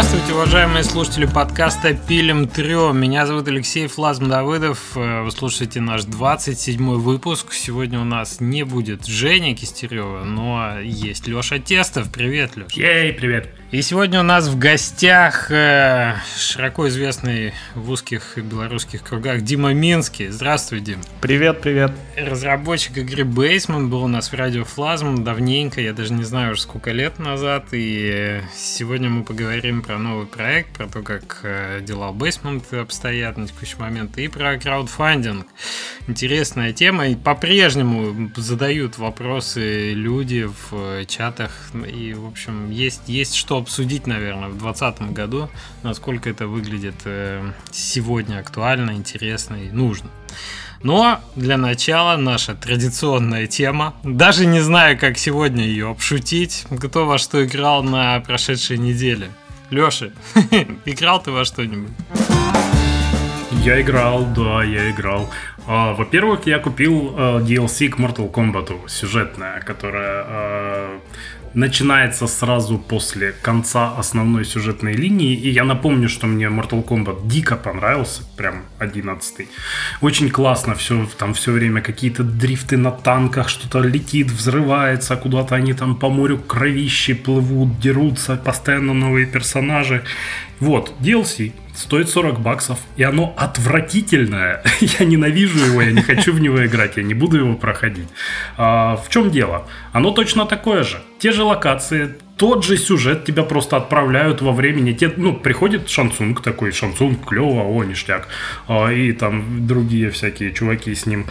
Здравствуйте, уважаемые слушатели подкаста «Пилим Трё». Меня зовут Алексей Флазм Давыдов. Вы слушаете наш 27-й выпуск. Сегодня у нас не будет Женя Кистерева, но есть Лёша Тестов. Привет, Лёш. Ей, привет. И сегодня у нас в гостях э, широко известный в узких белорусских кругах Дима Минский. Здравствуй, Дим. Привет, привет. Разработчик игры Basement был у нас в Радио Флазм давненько, я даже не знаю уже сколько лет назад. И сегодня мы поговорим про новый проект, про то, как э, дела Basement обстоят на текущий момент, и про краудфандинг. Интересная тема. И по-прежнему задают вопросы люди в чатах. И, в общем, есть, есть что обсудить, наверное, в 2020 году, насколько это выглядит э, сегодня актуально, интересно и нужно. Но для начала наша традиционная тема. Даже не знаю, как сегодня ее обшутить. Кто во что играл на прошедшей неделе? Леша, играл ты во что-нибудь? Я играл, да, я играл. А, во-первых, я купил uh, DLC к Mortal Kombat сюжетная, которая uh, начинается сразу после конца основной сюжетной линии. И я напомню, что мне Mortal Kombat дико понравился, прям 11 Очень классно все, там все время какие-то дрифты на танках, что-то летит, взрывается, куда-то они там по морю кровищи плывут, дерутся, постоянно новые персонажи. Вот, DLC стоит 40 баксов, и оно отвратительное. я ненавижу его, я не хочу в него играть, я не буду его проходить. А, в чем дело? Оно точно такое же. Те же локации, тот же сюжет тебя просто отправляют во времени. Те, ну, приходит Шансунг такой, Шансунг клево, о, ништяк. А, и там другие всякие чуваки с ним.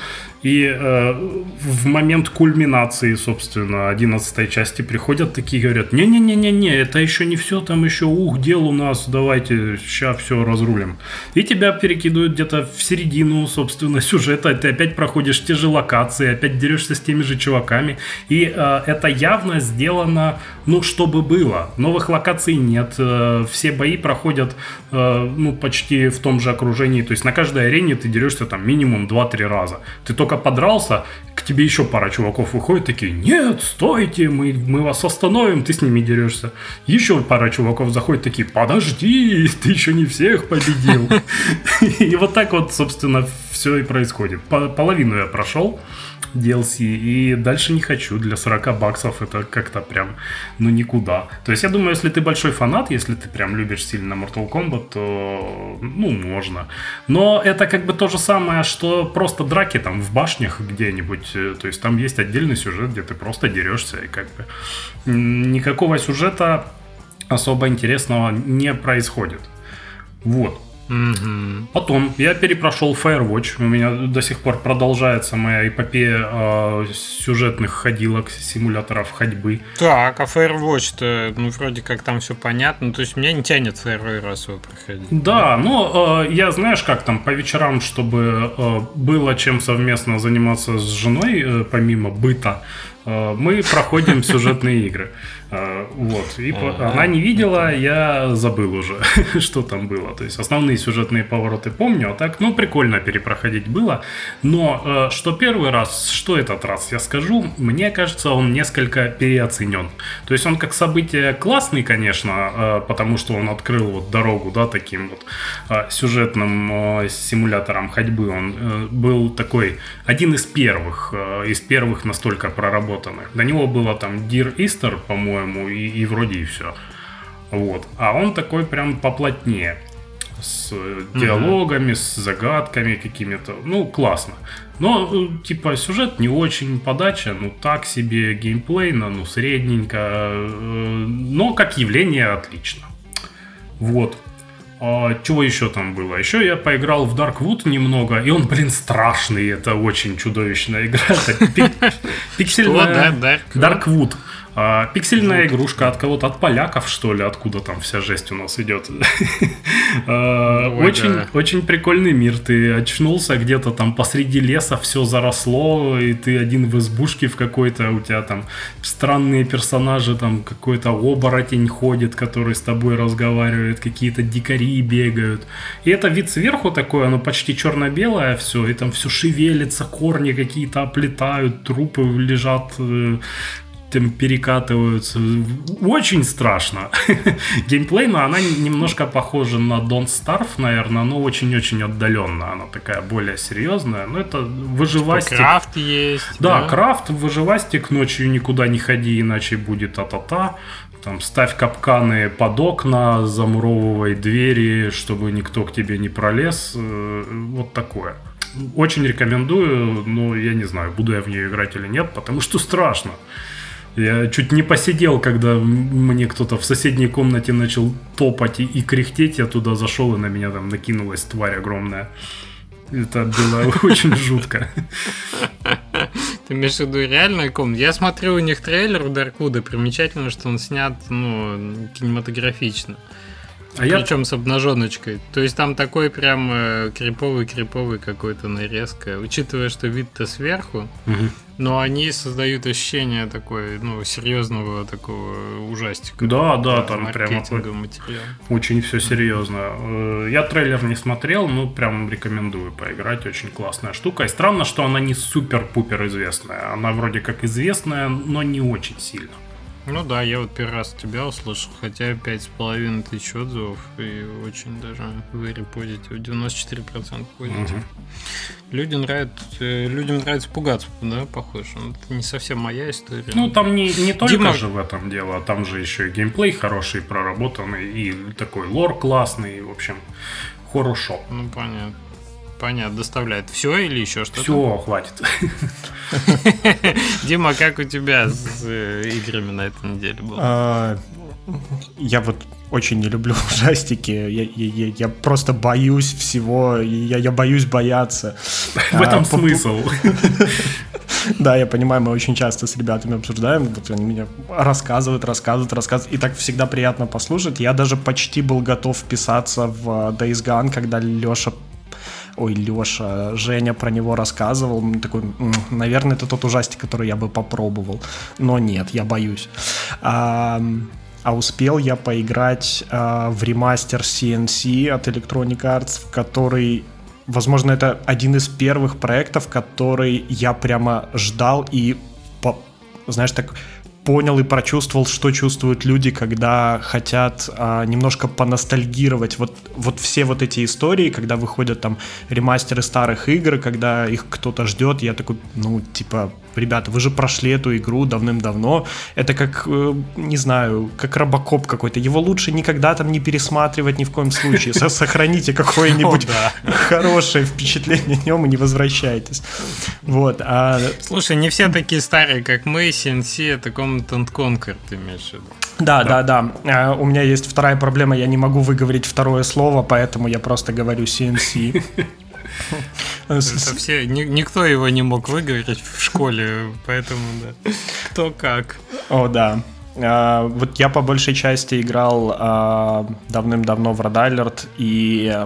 И э, в момент кульминации, собственно, 11 части приходят такие говорят, не-не-не-не-не, это еще не все, там еще, ух, дел у нас, давайте, сейчас все разрулим. И тебя перекидывают где-то в середину, собственно, сюжета, ты опять проходишь те же локации, опять дерешься с теми же чуваками. И э, это явно сделано, ну, чтобы было. Новых локаций нет, э, все бои проходят, э, ну, почти в том же окружении, то есть на каждой арене ты дерешься там минимум 2-3 раза. Ты только подрался, к тебе еще пара чуваков выходит, такие, нет, стойте, мы, мы вас остановим, ты с ними дерешься. Еще пара чуваков заходит, такие, подожди, ты еще не всех победил. И вот так вот, собственно, все и происходит. Половину я прошел. DLC, и дальше не хочу. Для 40 баксов это как-то прям, ну, никуда. То есть я думаю, если ты большой фанат, если ты прям любишь сильно Mortal Kombat, то, ну, можно. Но это как бы то же самое, что просто драки там в башнях где-нибудь. Э, то есть там есть отдельный сюжет, где ты просто дерешься, и как бы никакого сюжета особо интересного не происходит. Вот. Угу. Потом я перепрошел Firewatch. У меня до сих пор продолжается моя эпопея э, сюжетных ходилок, симуляторов ходьбы. Так, а Firewatch-то, ну, вроде как там все понятно. То есть меня не тянет второй раз его проходить. Да, но э, я, знаешь, как там по вечерам, чтобы э, было чем совместно заниматься с женой, э, помимо быта, мы проходим сюжетные игры. А, вот. И она не видела, я забыл уже, что там было. То есть основные сюжетные повороты помню, а так, ну, прикольно перепроходить было. Но э, что первый раз, что этот раз, я скажу, мне кажется, он несколько переоценен. То есть он как событие классный, конечно, э, потому что он открыл вот дорогу, да, таким вот э, сюжетным симулятором ходьбы. Он был такой, один из первых, из первых настолько проработанных. До него было там Dear Easter, по-моему, и, и вроде и все. Вот. А он такой прям поплотнее. С диалогами, mm-hmm. с загадками какими-то. Ну, классно. Но, э, типа, сюжет не очень, подача, ну, так себе, геймплей, ну, средненько. Э, но, как явление, отлично. Вот. А, чего еще там было? Еще я поиграл в Darkwood немного, и он, блин, страшный. Это очень чудовищная игра. Это пиксельная... Darkwood. А, пиксельная игрушка от кого-то, от поляков, что ли, откуда там вся жесть у нас идет. А, очень, очень прикольный мир. Ты очнулся где-то там посреди леса, все заросло, и ты один в избушке в какой-то, у тебя там странные персонажи, там какой-то оборотень ходит, который с тобой разговаривает, какие-то дикари бегают. И это вид сверху такой, оно почти черно-белое все, и там все шевелится, корни какие-то оплетают, трупы лежат э, там перекатываются. Очень страшно. Геймплей, но она немножко похожа на Don't Starve, наверное, но очень-очень отдаленно. Она такая более серьезная. Но это выживастик. Типа крафт есть. Да, да, крафт, выживастик. Ночью никуда не ходи, иначе будет а-та-та. Там ставь капканы под окна, замуровывай двери, чтобы никто к тебе не пролез. Э, вот такое. Очень рекомендую, но я не знаю, буду я в нее играть или нет, потому что страшно. Я чуть не посидел, когда мне кто-то в соседней комнате начал топать и, и кряхтеть. Я туда зашел, и на меня там накинулась тварь огромная. Это было очень жутко. Ты имеешь в виду реальная комната? Я смотрю у них трейлер у Дарквуда. Примечательно, что он снят ну, кинематографично. А Причем я... с обнаженочкой. То есть там такой прям э, криповый-криповый какой-то нарезка. Учитывая, что вид-то сверху, угу. Но они создают ощущение такой, ну, серьезного такого ужастика. Да, да, там прям материал. очень все серьезно. Э, я трейлер не смотрел, но прям рекомендую поиграть. Очень классная штука. И странно, что она не супер-пупер известная. Она вроде как известная, но не очень сильно. Ну да, я вот первый раз тебя услышал, хотя пять с половиной тысяч отзывов и очень даже very positive, 94% позитив. Угу. Люди нравятся, э, людям нравится пугаться, да, похоже. Ну, это не совсем моя история. Ну там не, не только Дима... же в этом дело, там же еще и геймплей хороший, проработанный, и такой лор классный, в общем, хорошо. Ну понятно. Понятно, доставляет. Все или еще что-то? Все, хватит. Дима, как у тебя с э, играми на этой неделе было? А, я вот очень не люблю ужастики. Я, я, я просто боюсь всего. Я, я боюсь бояться. В этом а, смысл. Да, я понимаю, мы очень часто с ребятами обсуждаем, вот они меня рассказывают, рассказывают, рассказывают, и так всегда приятно послушать. Я даже почти был готов вписаться в Days Gone, когда Леша ой, Леша, Женя про него рассказывал, такой, наверное, это тот ужастик, который я бы попробовал, но нет, я боюсь. А, а успел я поиграть а, в ремастер CNC от Electronic Arts, в который Возможно, это один из первых проектов, который я прямо ждал и, знаешь, так понял и прочувствовал, что чувствуют люди, когда хотят а, немножко поностальгировать. Вот, вот все вот эти истории, когда выходят там ремастеры старых игр, когда их кто-то ждет, я такой, ну, типа, ребята, вы же прошли эту игру давным-давно. Это как, э, не знаю, как робокоп какой-то. Его лучше никогда там не пересматривать ни в коем случае. Сохраните какое-нибудь хорошее впечатление о нем и не возвращайтесь. Вот. А... Слушай, не все такие старые, как мы, CNC, это Command Conquer, ты имеешь в виду? Да, да, да, да. У меня есть вторая проблема, я не могу выговорить второе слово, поэтому я просто говорю CNC. Это все, никто его не мог выговорить в школе, поэтому да. Кто как. О, да. А, вот я по большей части играл а, давным-давно в Alert, и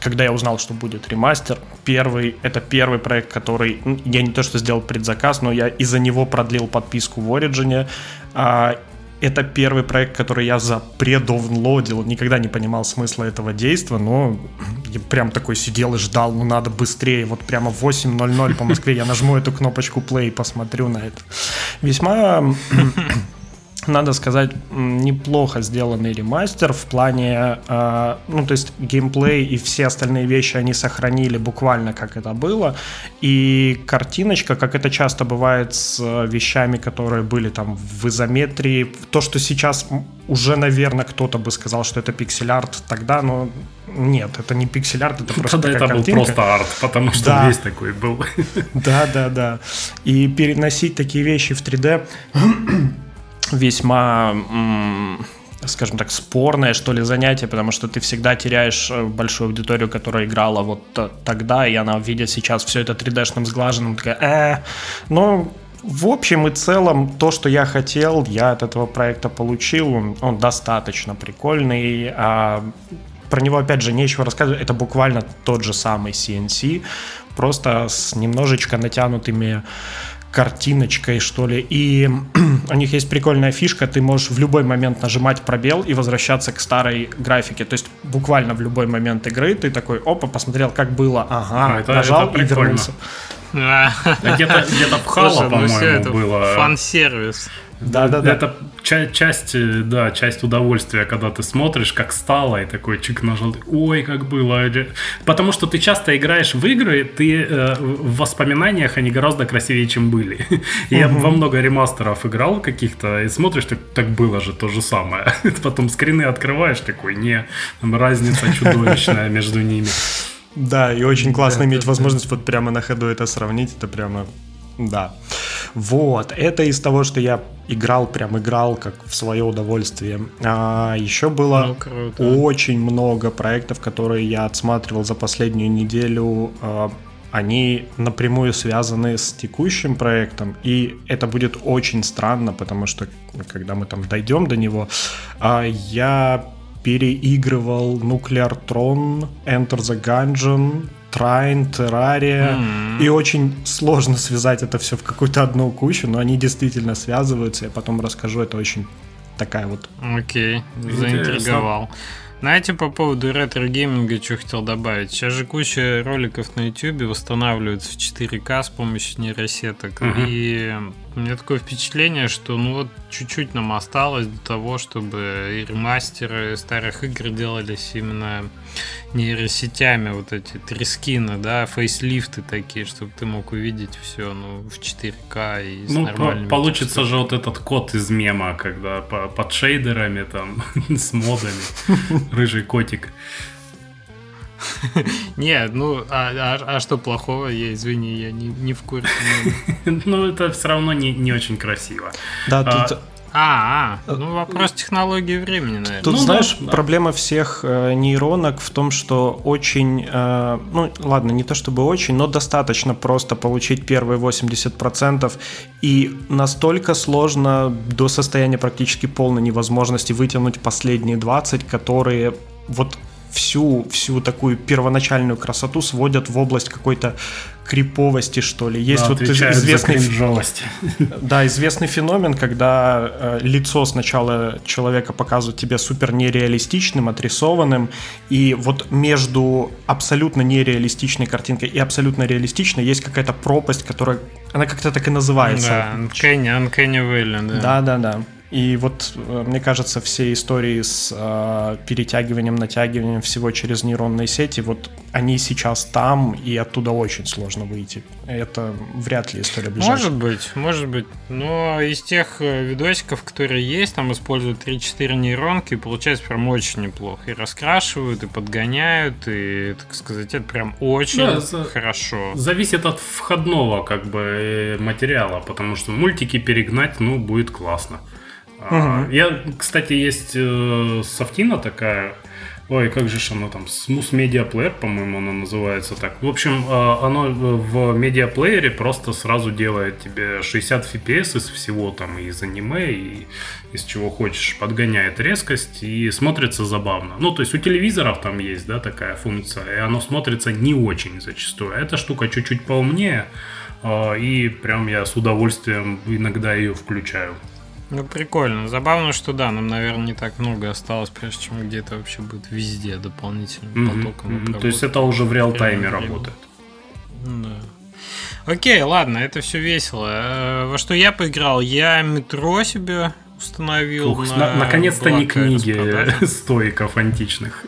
когда я узнал, что будет ремастер, первый, это первый проект, который, я не то что сделал предзаказ, но я из-за него продлил подписку в Origin, а, это первый проект, который я запредовнлодил, никогда не понимал смысла этого действия, но я прям такой сидел и ждал, ну надо быстрее, вот прямо в 8.00 по Москве я нажму эту кнопочку play и посмотрю на это. Весьма надо сказать, неплохо сделанный ремастер в плане, э, ну, то есть геймплей и все остальные вещи они сохранили буквально как это было, и картиночка, как это часто бывает с вещами, которые были там в изометрии, то, что сейчас уже, наверное, кто-то бы сказал, что это пиксель-арт тогда, но нет, это не пиксель-арт, это просто Тогда это картинка. был просто арт, потому что да. весь такой был. Да, да, да. И переносить такие вещи в 3D весьма скажем так, спорное, что ли, занятие, потому что ты всегда теряешь э, большую аудиторию, которая играла вот тогда, и она видит сейчас все это 3D-шным сглаженным, такая, э, ну, в общем и целом, то, что я хотел, я от этого проекта получил, он, он достаточно прикольный, а про него, опять же, нечего рассказывать, это буквально тот же самый CNC, просто с немножечко натянутыми картиночкой, что ли. И у них есть прикольная фишка, ты можешь в любой момент нажимать пробел и возвращаться к старой графике. То есть буквально в любой момент игры ты такой, опа, посмотрел, как было, ага, а, это, нажал это и вернулся. Где-то где в Хало, ну по-моему, было. Фан-сервис. Да, да, да. Это часть, э, да, часть удовольствия, когда ты смотришь, как стало, и такой чик нажал, ой, как было. Потому что ты часто играешь в игры, ты э, в воспоминаниях они гораздо красивее, чем были. Я во много ремастеров играл каких-то, и смотришь, так, так было же то же самое. Потом скрины открываешь, такой, не, там разница чудовищная между ними. Да, и очень классно иметь возможность вот прямо на ходу это сравнить, это прямо, да. Вот, это из того, что я играл, прям играл, как в свое удовольствие. А, еще было ну, очень много проектов, которые я отсматривал за последнюю неделю. А, они напрямую связаны с текущим проектом, и это будет очень странно, потому что когда мы там дойдем до него, а, я переигрывал Nuclear Throne, Enter the Gungeon, Trine, Terraria. Mm-hmm. И очень сложно связать это все в какую-то одну кучу, но они действительно связываются. Я потом расскажу, это очень такая вот. Okay, okay. заинтриговал. Знаете, по поводу ретро-гейминга, что хотел добавить? Сейчас же куча роликов на YouTube восстанавливаются в 4К с помощью нейросеток. Uh-huh. И у меня такое впечатление, что ну вот чуть-чуть нам осталось до того, чтобы и ремастеры старых игр делались именно нейросетями, вот эти трескины, да, фейслифты такие, чтобы ты мог увидеть все ну, в 4К и с ну, нормальными получится же вот этот код из мема, когда по, под шейдерами там, с модами, рыжий котик. Не, ну, а, а, а что плохого? Я, извини, я не, не в курсе. Ну, это все равно не, не очень красиво. Да, а, тут... А, а, ну вопрос технологии времени, наверное. Тут, ну, знаешь, да, проблема всех э, нейронок в том, что очень, э, ну ладно, не то чтобы очень, но достаточно просто получить первые 80%, и настолько сложно до состояния практически полной невозможности вытянуть последние 20, которые вот всю, всю такую первоначальную красоту сводят в область какой-то криповости, что ли. Есть да, вот известный... Да, известный феномен, когда э, лицо сначала человека показывают тебе супер нереалистичным, отрисованным, и вот между абсолютно нереалистичной картинкой и абсолютно реалистичной есть какая-то пропасть, которая... Она как-то так и называется. Да, Uncanny, Uncanny Valley, да. Да, да, да. И вот, э, мне кажется, все истории с э, перетягиванием, натягиванием всего через нейронные сети, вот они сейчас там, и оттуда очень сложно выйти. Это вряд ли история ближайшая. Может быть, может быть. Но из тех э, видосиков, которые есть, там используют 3-4 нейронки, и получается прям очень неплохо. И раскрашивают, и подгоняют, и, так сказать, это прям очень да, хорошо. Зависит от входного, как бы, э, материала, потому что мультики перегнать, ну, будет классно. Угу. Я, кстати, есть э, софтина такая. Ой, как же оно там? Smooth Media Player, по-моему, оно называется так. В общем, э, оно в медиаплеере просто сразу делает тебе 60 FPS из всего там, из аниме, и из чего хочешь, подгоняет резкость и смотрится забавно. Ну, то есть у телевизоров там есть, да, такая функция, и оно смотрится не очень зачастую. Эта штука чуть-чуть поумнее, э, и прям я с удовольствием иногда ее включаю. Ну, прикольно. Забавно, что да, нам, наверное, не так много осталось, прежде чем где-то вообще будет везде дополнительным mm-hmm, потоком. Mm-hmm. То есть это уже в реал-тайме работает. Да. Окей, ладно, это все весело. Э, во что я поиграл? Я метро себе установил. Ух, на наконец-то не книги стоиков античных.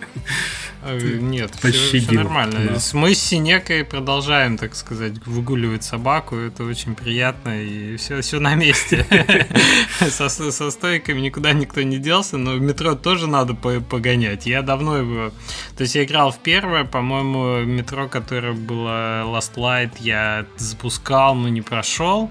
Э, нет, все, все нормально. Да. Мы с Синекой продолжаем, так сказать, выгуливать собаку. Это очень приятно, и все, все на месте. со, со стойками никуда никто не делся, но в метро тоже надо погонять. Я давно его... То есть я играл в первое, по-моему, метро, которое было Last Light, я запускал, но не прошел.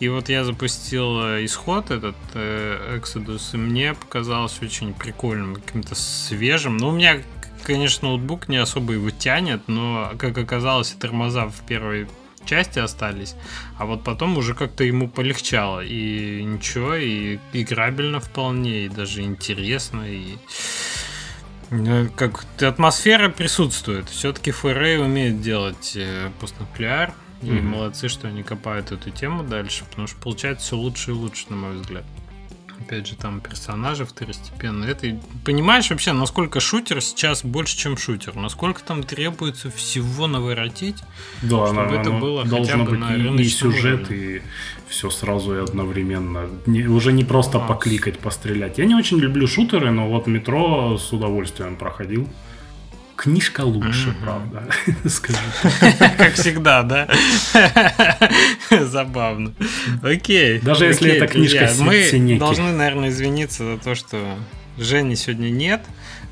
И вот я запустил э, исход этот э, Exodus, и мне показалось очень прикольным, каким-то свежим. Ну, у меня конечно, ноутбук не особо его тянет, но, как оказалось, тормоза в первой части остались, а вот потом уже как-то ему полегчало, и ничего, и играбельно вполне, и даже интересно, и э, как атмосфера присутствует. Все-таки FRA умеет делать э, постнуклеар, и mm-hmm. молодцы, что они копают эту тему дальше, потому что получается все лучше и лучше, на мой взгляд. Опять же, там персонажи второстепенные. Это, понимаешь вообще, насколько шутер сейчас больше, чем шутер? Насколько там требуется всего наворотить, да, чтобы оно, это было хотя бы быть на и, и сюжет, уровне. и все сразу и одновременно. Не, уже не просто а, покликать, пострелять. Я не очень люблю шутеры, но вот метро с удовольствием проходил. Книжка лучше, mm-hmm. правда. Скажи. Как всегда, да? Забавно. Окей. Даже если эта книжка Мы должны, наверное, извиниться за то, что Жени сегодня нет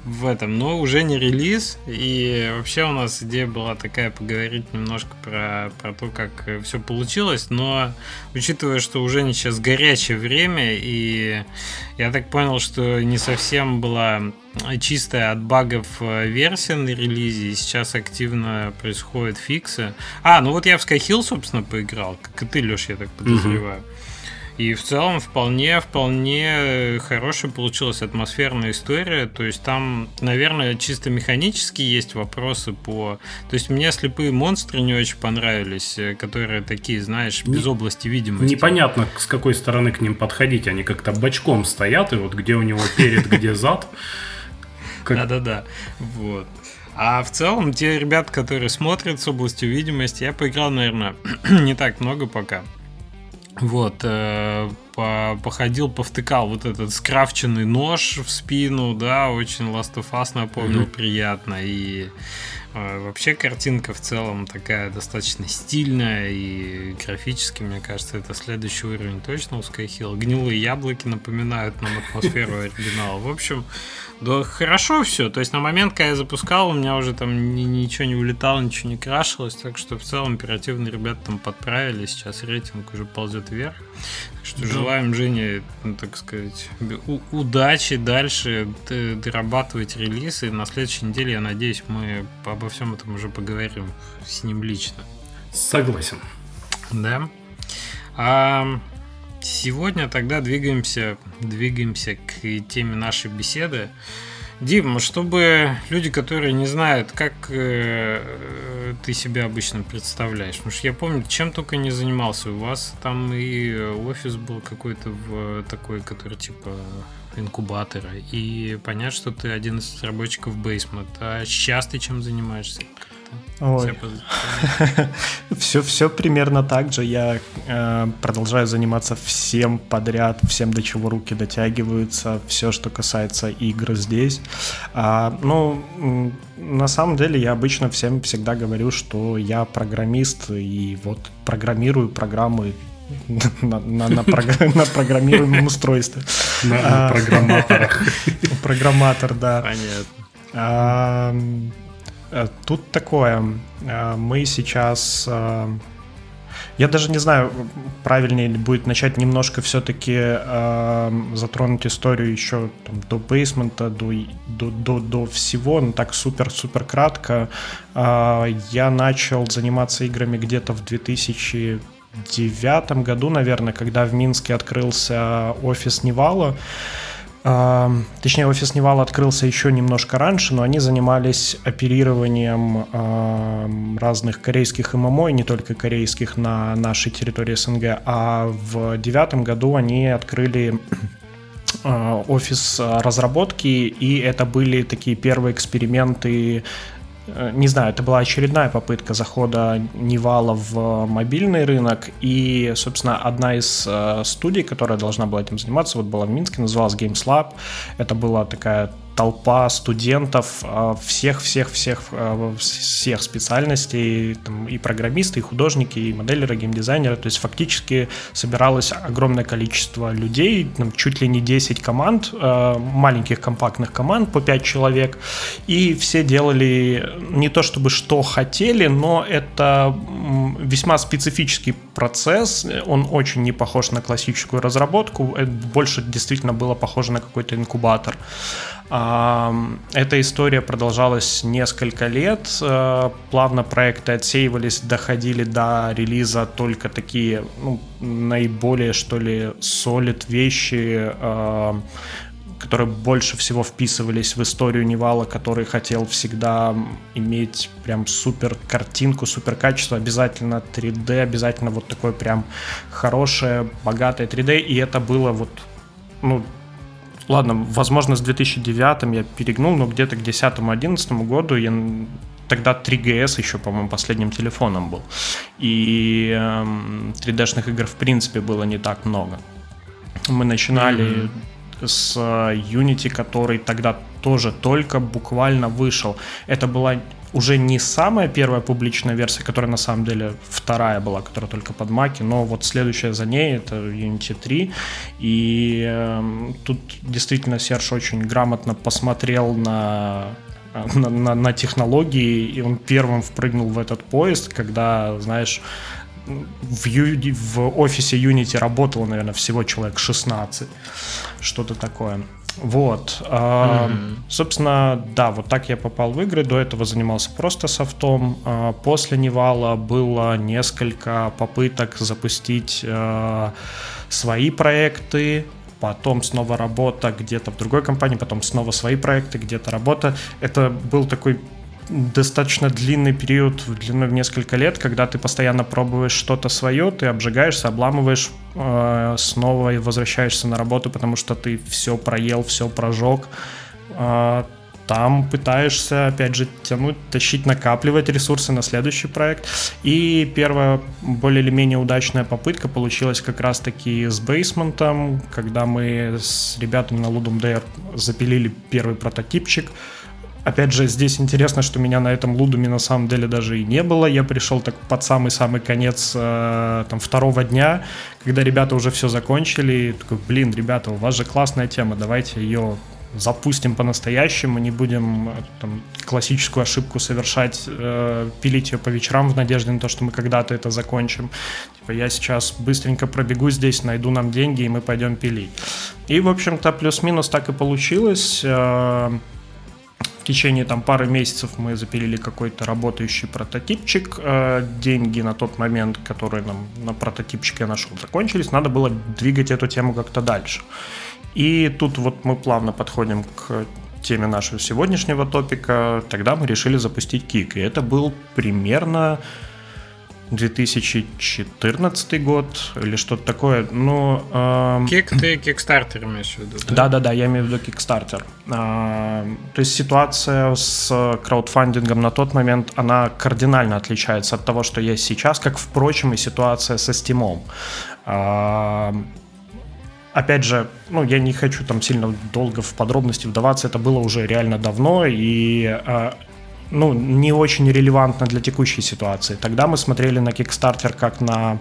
в этом, но уже не релиз. И вообще у нас идея была такая поговорить немножко про, про то, как все получилось. Но учитывая, что уже сейчас горячее время, и я так понял, что не совсем была чистая от багов э, версия на релизе, и сейчас активно происходят фиксы. А, ну вот я в Skyhill, собственно, поиграл, как и ты, Леш, я так подозреваю. Угу. И в целом вполне, вполне хорошая получилась атмосферная история. То есть там, наверное, чисто механически есть вопросы по... То есть мне слепые монстры не очень понравились, э, которые такие, знаешь, без не, области видимости. Непонятно, с какой стороны к ним подходить. Они как-то бочком стоят, и вот где у него перед, где зад. Да-да-да. Вот. А в целом, те ребята, которые смотрят с областью видимости, я поиграл, наверное, не так много пока. Вот, э, по, походил, повтыкал вот этот скрафченный нож в спину, да, очень Last of Us напомнил, mm-hmm. приятно. И э, вообще картинка в целом такая достаточно стильная и графически, мне кажется, это следующий уровень точно у Skyhill. Гнилые яблоки напоминают нам атмосферу оригинала. В общем, да хорошо все. То есть на момент, когда я запускал, у меня уже там ни, ничего не улетало, ничего не крашилось. Так что в целом оперативно ребята там подправили. Сейчас рейтинг уже ползет вверх. Так что да. желаем Жене, ну, так сказать, удачи дальше дорабатывать релиз. И на следующей неделе, я надеюсь, мы обо всем этом уже поговорим с ним лично. Согласен. Да. А, Сегодня тогда двигаемся, двигаемся к теме нашей беседы. Дим, чтобы люди, которые не знают, как э, ты себя обычно представляешь, потому что я помню, чем только не занимался. У вас там и офис был какой-то в такой, который типа инкубатора. И понятно, что ты один из разработчиков Basement. А сейчас ты чем занимаешься? Ой. все, все примерно так же. Я э, продолжаю заниматься всем подряд, всем до чего руки дотягиваются, все, что касается игр здесь. А, ну, на самом деле я обычно всем всегда говорю, что я программист и вот программирую программы на, на, на, програ- на программируемом устройстве. На, программаторах. Программатор, да. Понятно. Э, тут такое. Э, мы сейчас... Э, я даже не знаю, правильнее будет начать немножко все-таки э, затронуть историю еще там, до бейсмента, до, до, до, до всего, но так супер-супер кратко. Э, я начал заниматься играми где-то в 2009 году, наверное, когда в Минске открылся офис Невала. Точнее, офис Nival открылся еще немножко раньше, но они занимались оперированием разных корейских MMO, и не только корейских, на нашей территории СНГ. А в девятом году они открыли офис разработки, и это были такие первые эксперименты не знаю, это была очередная попытка захода Nival а в мобильный рынок, и, собственно, одна из э, студий, которая должна была этим заниматься, вот была в Минске, называлась Games Lab. Это была такая толпа студентов всех-всех-всех а, всех специальностей, там, и программисты, и художники, и моделеры, геймдизайнеры. То есть фактически собиралось огромное количество людей, там, чуть ли не 10 команд, а, маленьких компактных команд по 5 человек, и все делали не то чтобы что хотели, но это весьма специфический процесс, он очень не похож на классическую разработку, это больше действительно было похоже на какой-то инкубатор. Эта история продолжалась несколько лет. Э, плавно проекты отсеивались, доходили до релиза только такие ну, наиболее, что ли, солид вещи, которые больше всего вписывались в историю Невала, который хотел всегда иметь прям супер картинку, супер качество, обязательно 3D, обязательно вот такое прям хорошее, богатое 3D, и это было вот ну, ладно, возможно, с 2009 я перегнул, но где-то к 2010-2011 году я тогда 3GS еще, по-моему, последним телефоном был. И э, эм, 3D-шных игр, в принципе, было не так много. Мы начинали mm-hmm. с Unity, который тогда тоже только буквально вышел. Это была уже не самая первая публичная версия, которая на самом деле вторая была, которая только под маки, но вот следующая за ней это Unity 3. И э, тут действительно Серж очень грамотно посмотрел на на, на, на технологии, и он первым впрыгнул в этот поезд, когда, знаешь, в, Ю, в офисе Unity работало, наверное, всего человек 16, что-то такое. Вот. Mm-hmm. Собственно, да, вот так я попал в игры. До этого занимался просто софтом. А, после Невала было несколько попыток запустить а, свои проекты. Потом снова работа где-то в другой компании, потом снова свои проекты, где-то работа. Это был такой достаточно длинный период, длиной в несколько лет, когда ты постоянно пробуешь что-то свое, ты обжигаешься, обламываешь, э, снова возвращаешься на работу, потому что ты все проел, все прожег. Э, там пытаешься, опять же, тянуть, тащить, накапливать ресурсы на следующий проект. И первая более или менее удачная попытка получилась как раз-таки с бейсментом, когда мы с ребятами на Ludum Dare запилили первый прототипчик, Опять же, здесь интересно, что меня на этом лудуме на самом деле даже и не было. Я пришел так под самый-самый конец э, там, второго дня, когда ребята уже все закончили. И такой, блин, ребята, у вас же классная тема, давайте ее запустим по-настоящему, не будем э, там, классическую ошибку совершать, э, пилить ее по вечерам в надежде на то, что мы когда-то это закончим. Типа я сейчас быстренько пробегу здесь, найду нам деньги, и мы пойдем пилить. И, в общем-то, плюс-минус так и получилось. Э, течение там пары месяцев мы запилили какой-то работающий прототипчик. Э, деньги на тот момент, которые нам на прототипчик я нашел, закончились. Надо было двигать эту тему как-то дальше. И тут вот мы плавно подходим к теме нашего сегодняшнего топика. Тогда мы решили запустить кик. И это был примерно 2014 год или что-то такое. Ну, э, Кик ты Kickstarter имеешь в виду? Да, да, да, я имею в виду Kickstarter. Э, то есть ситуация с краудфандингом на тот момент, она кардинально отличается от того, что есть сейчас, как, впрочем, и ситуация со Steam. Э, опять же, ну, я не хочу там сильно долго в подробности вдаваться, это было уже реально давно, и э, ну, не очень релевантно для текущей ситуации. Тогда мы смотрели на Kickstarter как на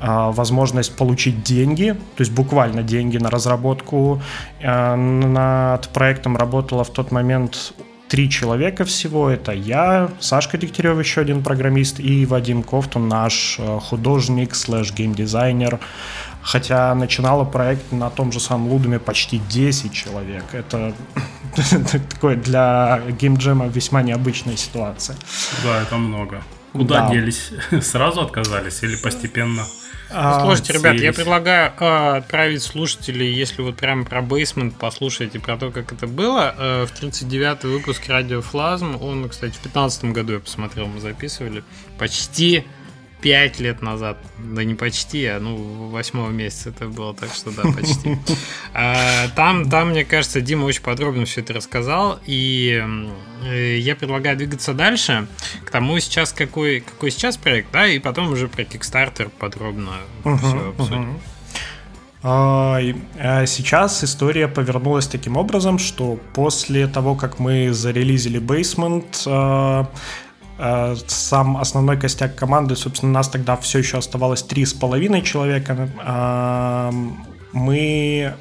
э, возможность получить деньги, то есть буквально деньги на разработку. Э, над проектом работало в тот момент три человека всего. Это я, Сашка Дегтярев, еще один программист, и Вадим Кофтун, наш э, художник слэш геймдизайнер. Хотя начинало проект на том же самом Лудуме почти 10 человек. Это такое для геймджема весьма необычная ситуация. Да, это много. Куда да. делись? Сразу отказались или постепенно? А, Слушайте, ребят, я предлагаю э, отправить слушателей, если вот прямо про бейсмент послушаете, про то, как это было, э, в 39-й выпуск Радио Флазм. Он, кстати, в 15 году я посмотрел, мы записывали. Почти пять лет назад. Да не почти, а ну восьмого месяца это было, так что да, почти. А, там, там, мне кажется, Дима очень подробно все это рассказал, и э, я предлагаю двигаться дальше к тому сейчас какой, какой сейчас проект, да, и потом уже про Kickstarter подробно все обсудим. А, а сейчас история повернулась таким образом, что после того, как мы зарелизили Basement, сам основной костяк команды, собственно, нас тогда все еще оставалось три с половиной человека. Э, мы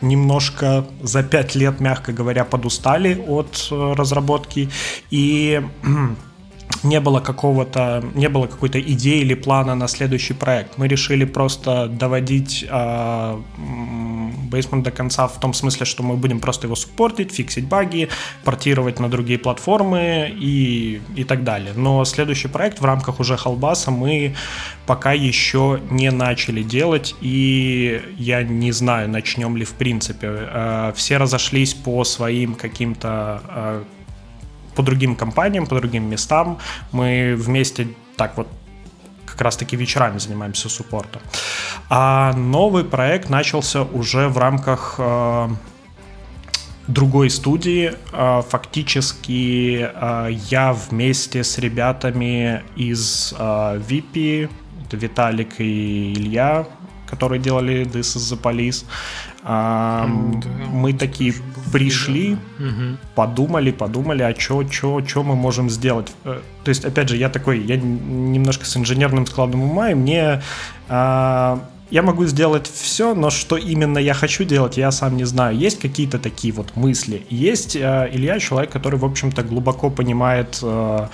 немножко за пять лет, мягко говоря, подустали от э, разработки и не было какого-то, не было какой-то идеи или плана на следующий проект. Мы решили просто доводить э, Basement до конца в том смысле, что мы будем просто его суппортить, фиксить баги, портировать на другие платформы и, и так далее. Но следующий проект в рамках уже Халбаса мы пока еще не начали делать, и я не знаю, начнем ли в принципе. Э, все разошлись по своим каким-то э, по другим компаниям, по другим местам. Мы вместе так вот как раз-таки вечерами занимаемся суппортом. А новый проект начался уже в рамках э, другой студии. Э, фактически э, я вместе с ребятами из э, VP, Виталик и Илья, которые делали This is the Police, а, да, мы такие пришли, да. подумали, подумали, а что чё, чё мы можем сделать. Э, то есть, опять же, я такой, я немножко с инженерным складом ума, и мне... А, я могу сделать все, но что именно я хочу делать, я сам не знаю. Есть какие-то такие вот мысли. Есть э, Илья, человек, который, в общем-то, глубоко понимает э,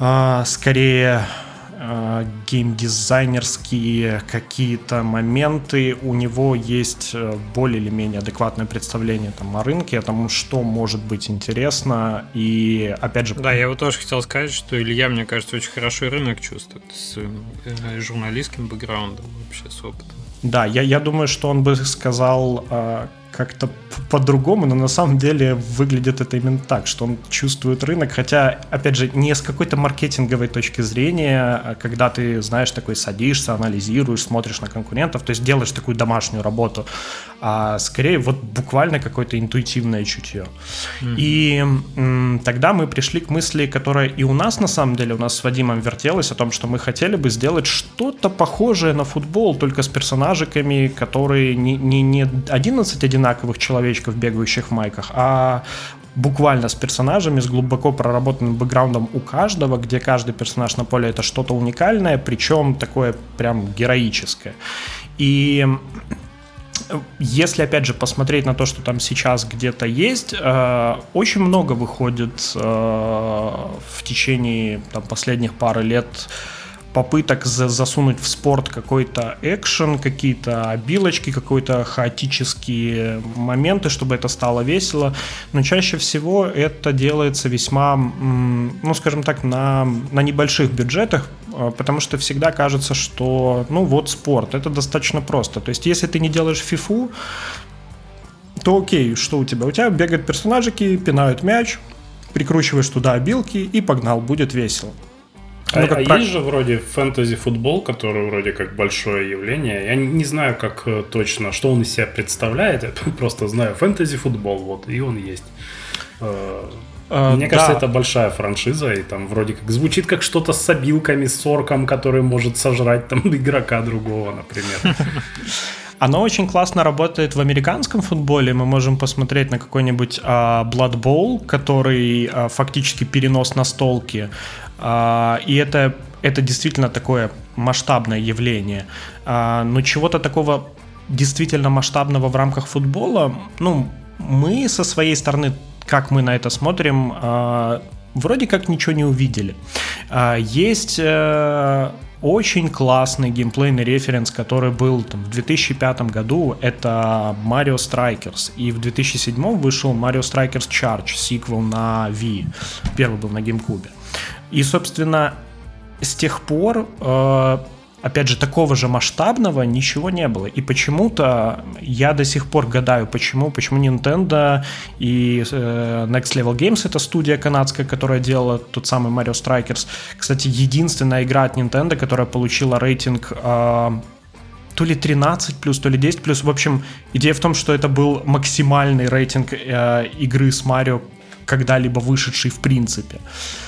э, скорее э, геймдизайнерские какие-то моменты, у него есть э, более или менее адекватное представление там, о рынке, о том, что может быть интересно, и опять же... Да, я вот тоже хотел сказать, что Илья, мне кажется, очень хорошо рынок чувствует с э, журналистским бэкграундом вообще, с опытом. Да, я, я думаю, что он бы сказал как-то по-другому, но на самом деле выглядит это именно так, что он чувствует рынок, хотя, опять же, не с какой-то маркетинговой точки зрения, а когда ты, знаешь, такой садишься, анализируешь, смотришь на конкурентов, то есть делаешь такую домашнюю работу, а скорее вот буквально какое-то интуитивное чутье. Mm-hmm. И м, тогда мы пришли к мысли, которая и у нас на самом деле, у нас с Вадимом вертелась о том, что мы хотели бы сделать что-то похожее на футбол, только с персонажиками, которые не, не, не 11 одинаковых человечков, бегающих в майках, а буквально с персонажами, с глубоко проработанным бэкграундом у каждого, где каждый персонаж на поле это что-то уникальное, причем такое прям героическое. И если, опять же, посмотреть на то, что там сейчас где-то есть, э, очень много выходит э, в течение там, последних пары лет попыток за засунуть в спорт какой-то экшен, какие-то обилочки, какой-то хаотические моменты, чтобы это стало весело. Но чаще всего это делается весьма, ну, скажем так, на, на небольших бюджетах, а, потому что всегда кажется, что, ну, вот спорт, это достаточно просто. То есть, если ты не делаешь фифу, то окей, что у тебя? У тебя бегают персонажики, пинают мяч, прикручиваешь туда обилки и погнал, будет весело. А, ну, а, а есть же вроде фэнтези-футбол, который вроде как большое явление. Я не знаю, как э, точно, что он из себя представляет. Я просто знаю фэнтези-футбол, вот, и он есть. Э, э, мне кажется, да. это большая франшиза, и там вроде как звучит как что-то с обилками, с орком, который может сожрать там игрока другого, например. Оно очень классно работает в американском футболе. Мы можем посмотреть на какой-нибудь uh, Blood Bowl, который uh, фактически перенос на столки. Uh, и это, это действительно такое масштабное явление. Uh, но чего-то такого действительно масштабного в рамках футбола, ну, мы со своей стороны, как мы на это смотрим, uh, вроде как ничего не увидели. Uh, есть uh, очень классный геймплейный референс, который был там, в 2005 году, это Mario Strikers. И в 2007 вышел Mario Strikers Charge, сиквел на Wii. Первый был на GameCube. И, собственно, с тех пор э, опять же, такого же масштабного ничего не было. И почему-то я до сих пор гадаю, почему, почему Nintendo и э, Next Level Games, это студия канадская, которая делала тот самый Mario Strikers. Кстати, единственная игра от Nintendo, которая получила рейтинг э, то ли 13 плюс, то ли 10 плюс. В общем, идея в том, что это был максимальный рейтинг э, игры с Марио когда-либо вышедший в принципе.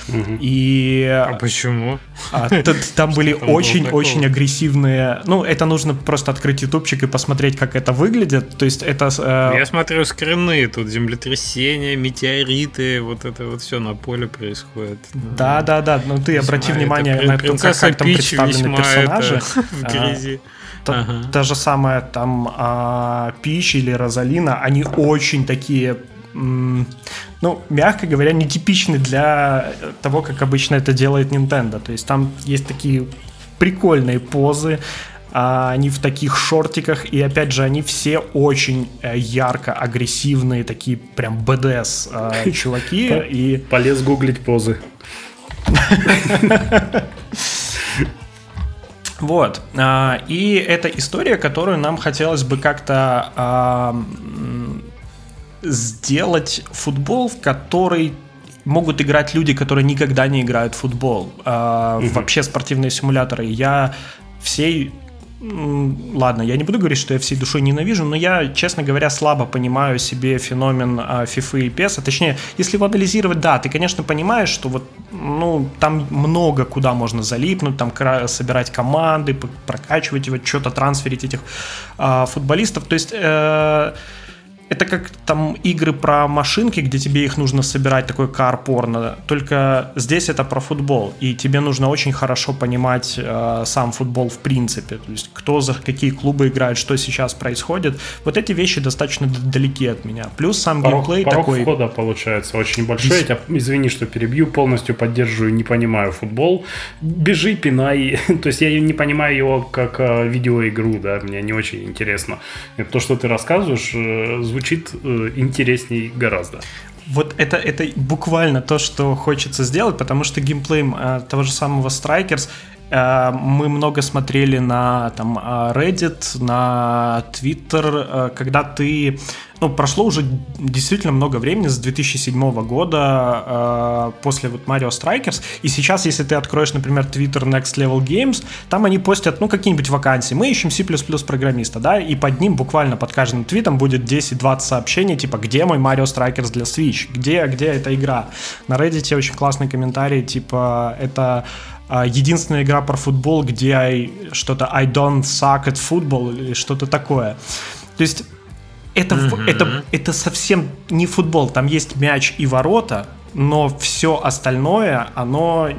Угу. И... А почему? А, там были очень-очень агрессивные... Ну, это нужно просто открыть ютубчик и посмотреть, как это выглядит. То есть это... Э... Я смотрю скрины, тут землетрясения, метеориты, вот это вот все на поле происходит. Да-да-да, ну ты обрати внимание на то, как, как там представлены персонажи. в а, грязи. Та, ага. та же самая там а, Пич или Розалина, они очень такие ну, мягко говоря, нетипичны для того, как обычно это делает Nintendo. То есть там есть такие прикольные позы, а они в таких шортиках, и опять же, они все очень э, ярко агрессивные, такие прям БДС э, чуваки. И... Полез гуглить позы. Вот. А, и это история, которую нам хотелось бы как-то сделать футбол, в который могут играть люди, которые никогда не играют в футбол. Э, угу. Вообще спортивные симуляторы. Я всей ладно, я не буду говорить, что я всей душой ненавижу, но я, честно говоря, слабо понимаю себе феномен а, FIFA и PES. Точнее, если его анализировать, да, ты, конечно, понимаешь, что вот, ну, там много куда можно залипнуть, там собирать команды, прокачивать его, что-то трансферить этих а, футболистов. То есть... Э, это как там игры про машинки, где тебе их нужно собирать, такой кар-порно. Только здесь это про футбол, и тебе нужно очень хорошо понимать э, сам футбол в принципе. То есть кто за какие клубы играет, что сейчас происходит. Вот эти вещи достаточно далеки от меня. Плюс сам порог, геймплей порог такой... входа получается очень большой. Я тебя, извини, что перебью, полностью поддерживаю, не понимаю футбол. Бежи, пинай. То есть я не понимаю его как э, видеоигру, да, мне не очень интересно. То, что ты рассказываешь, э, звучит э, интересней гораздо. Вот это, это буквально то, что хочется сделать, потому что геймплей э, того же самого Strikers мы много смотрели на там, э, Reddit, на Twitter, э, когда ты... Ну, прошло уже действительно много времени, с 2007 года, после вот Mario Strikers, и сейчас, если ты откроешь, например, Twitter Next Level Games, там они постят, ну, какие-нибудь вакансии. Мы ищем C++ программиста, да, и под ним буквально под каждым твитом будет 10-20 сообщений, типа, где мой Mario Strikers для Switch, где, где эта игра. На Reddit очень классный комментарий, типа, это единственная игра про футбол, где I, что-то I don't suck at football или что-то такое. То есть это, mm-hmm. это, это совсем не футбол, там есть мяч и ворота, но все остальное, оно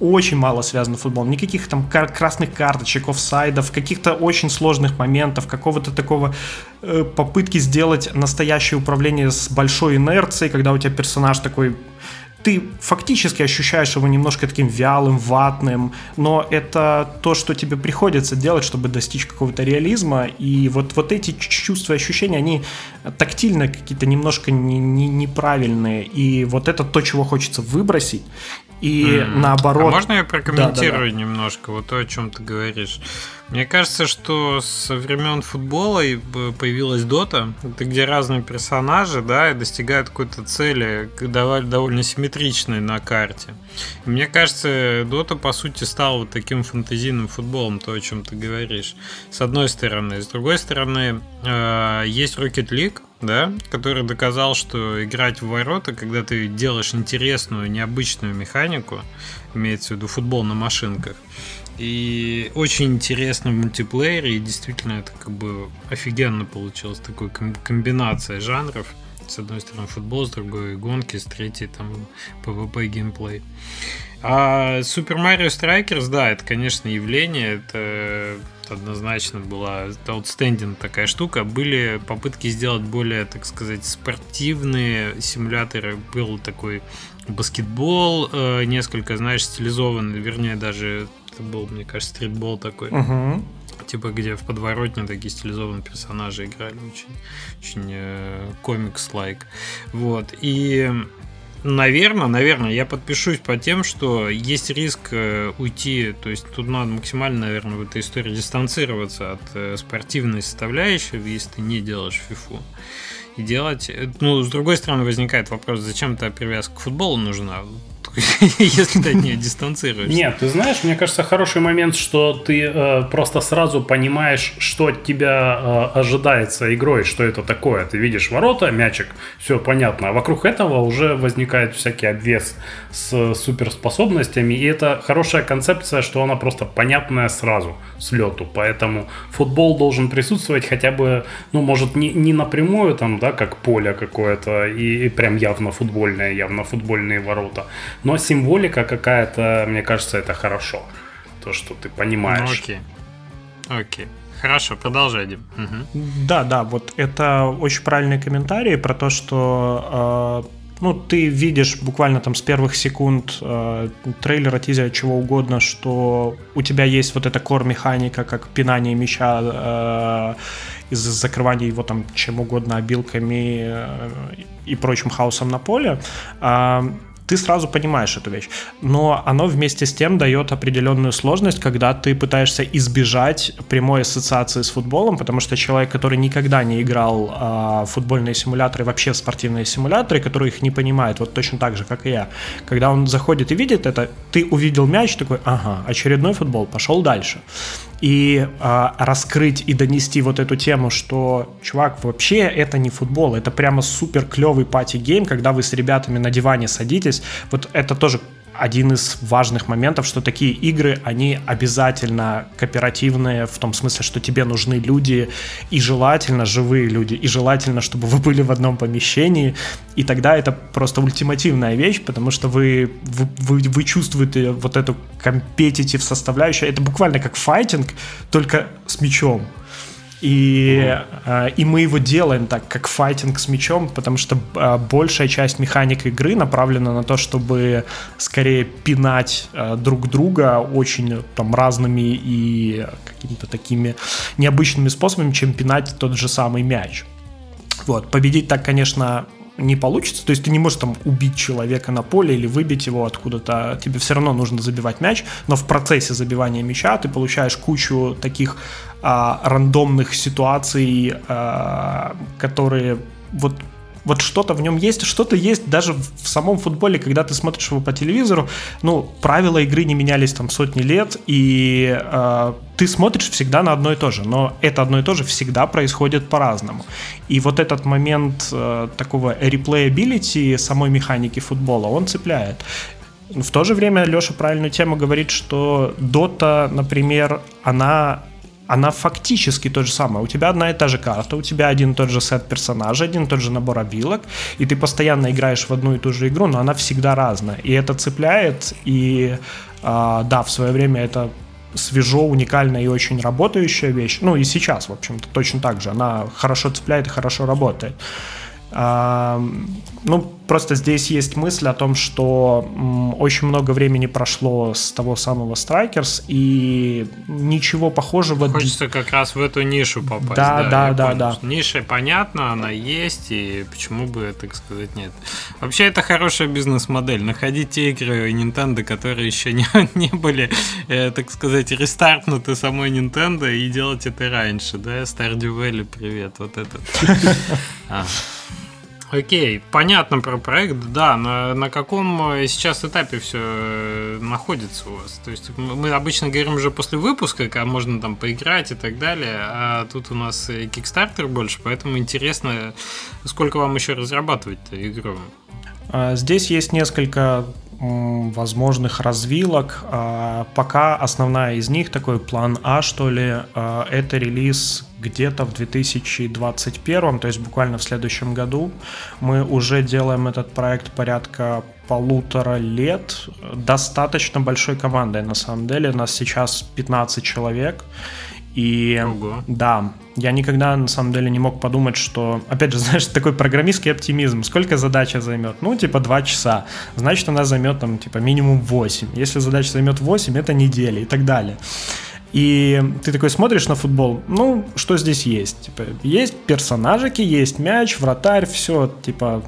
очень мало связано с футболом. Никаких там красных карточек, офсайдов, каких-то очень сложных моментов, какого-то такого э, попытки сделать настоящее управление с большой инерцией, когда у тебя персонаж такой ты фактически ощущаешь его немножко таким вялым, ватным, но это то, что тебе приходится делать, чтобы достичь какого-то реализма, и вот, вот эти чувства и ощущения, они тактильно какие-то немножко не, не, неправильные, и вот это то, чего хочется выбросить, и mm. наоборот... А можно я прокомментирую да, да, да. немножко вот то, о чем ты говоришь? Мне кажется, что со времен футбола появилась Дота, где разные персонажи, да, достигают какой-то цели, довольно симметричной на карте. И мне кажется, Дота, по сути, стала вот таким фантазийным футболом, то, о чем ты говоришь. С одной стороны. С другой стороны, э, есть Rocket League, да, который доказал, что играть в ворота, когда ты делаешь интересную, необычную механику, имеется в виду футбол на машинках, и очень интересно в мультиплеере, и действительно это как бы офигенно получилось, такой комбинация жанров. С одной стороны футбол, с другой гонки, с третьей там PvP геймплей. А Super Mario Strikers, да, это, конечно, явление, это однозначно была outstanding такая штука. Были попытки сделать более, так сказать, спортивные симуляторы. Был такой баскетбол, э, несколько, знаешь, стилизованный, вернее, даже это был, мне кажется, стритбол такой. Угу. Типа, где в подворотне такие стилизованные персонажи играли. Очень, очень э, комикс-лайк. Вот. И Наверное, наверное, я подпишусь по тем, что есть риск э, уйти, то есть тут надо максимально, наверное, в этой истории дистанцироваться от э, спортивной составляющей, если ты не делаешь фифу. И делать, э, ну, с другой стороны, возникает вопрос, зачем эта привязка к футболу нужна? если ты от нее дистанцируешься. Нет, ты знаешь, мне кажется, хороший момент, что ты э, просто сразу понимаешь, что от тебя э, ожидается игрой, что это такое. Ты видишь ворота, мячик, все понятно. А вокруг этого уже возникает всякий обвес с суперспособностями. И это хорошая концепция, что она просто понятная сразу с лету. Поэтому футбол должен присутствовать хотя бы, ну, может, не, не напрямую, там, да, как поле какое-то, и, и прям явно футбольное, явно футбольные ворота но символика какая-то, мне кажется, это хорошо. То, что ты понимаешь. Ну, окей. Окей. Хорошо, продолжай, Дим. Угу. Да, да, вот это очень правильный комментарий про то, что э, ну, ты видишь буквально там с первых секунд э, трейлера, тизера, чего угодно, что у тебя есть вот эта кор-механика, как пинание мяча э, из закрывания его там чем угодно обилками э, и прочим хаосом на поле. Э, ты сразу понимаешь эту вещь. Но оно вместе с тем дает определенную сложность, когда ты пытаешься избежать прямой ассоциации с футболом, потому что человек, который никогда не играл а, в футбольные симуляторы, вообще в спортивные симуляторы, который их не понимает, вот точно так же, как и я, когда он заходит и видит это, ты увидел мяч, такой, ага, очередной футбол, пошел дальше и э, раскрыть и донести вот эту тему, что, чувак, вообще это не футбол, это прямо супер клевый party game, когда вы с ребятами на диване садитесь, вот это тоже один из важных моментов, что такие игры, они обязательно кооперативные, в том смысле, что тебе нужны люди, и желательно живые люди, и желательно, чтобы вы были в одном помещении, и тогда это просто ультимативная вещь, потому что вы, вы, вы, чувствуете вот эту компетитив составляющую, это буквально как файтинг, только с мячом. И, э, и мы его делаем так, как файтинг с мячом, потому что э, большая часть механик игры направлена на то, чтобы скорее пинать э, друг друга очень там разными и какими-то такими необычными способами, чем пинать тот же самый мяч. Вот, победить так, конечно, не получится. То есть ты не можешь там убить человека на поле или выбить его откуда-то. Тебе все равно нужно забивать мяч, но в процессе забивания мяча ты получаешь кучу таких а, рандомных ситуаций, а, которые вот вот что-то в нем есть, что-то есть даже в самом футболе, когда ты смотришь его по телевизору, ну, правила игры не менялись там сотни лет, и э, ты смотришь всегда на одно и то же, но это одно и то же всегда происходит по-разному. И вот этот момент э, такого реплеябилити самой механики футбола, он цепляет. В то же время Леша правильную тему говорит, что Дота, например, она она фактически то же самое. У тебя одна и та же карта, у тебя один и тот же сет персонажей, один и тот же набор обилок, и ты постоянно играешь в одну и ту же игру, но она всегда разная. И это цепляет, и э, да, в свое время это свежо, уникальная и очень работающая вещь. Ну и сейчас, в общем-то, точно так же. Она хорошо цепляет и хорошо работает. Ну, просто здесь есть мысль о том, что очень много времени прошло с того самого Strikers, и ничего похожего... Хочется как раз в эту нишу попасть. Да, да, да, да. Ниша понятна, она есть, и почему бы, так сказать, нет. Вообще, это хорошая бизнес-модель. Находить те игры Nintendo, которые еще не, не были, э, так сказать, рестартнуты самой Nintendo, и делать это раньше, да? Stardew Valley, привет, вот этот. Окей, понятно про проект, да, на, на каком э, сейчас этапе все э, находится у вас? То есть мы обычно говорим уже после выпуска, когда можно там поиграть и так далее, а тут у нас Kickstarter больше, поэтому интересно, сколько вам еще разрабатывать игру? А, здесь есть несколько возможных развилок. А, пока основная из них, такой план А, что ли, а, это релиз где-то в 2021, то есть буквально в следующем году. Мы уже делаем этот проект порядка полутора лет. Достаточно большой командой, на самом деле. У нас сейчас 15 человек. И Ого. да, я никогда на самом деле не мог подумать, что, опять же, знаешь, такой программистский оптимизм. Сколько задача займет? Ну, типа 2 часа. Значит, она займет там, типа, минимум 8. Если задача займет 8, это недели и так далее. И ты такой смотришь на футбол, ну, что здесь есть? Типа, есть персонажики, есть мяч, вратарь, все, типа,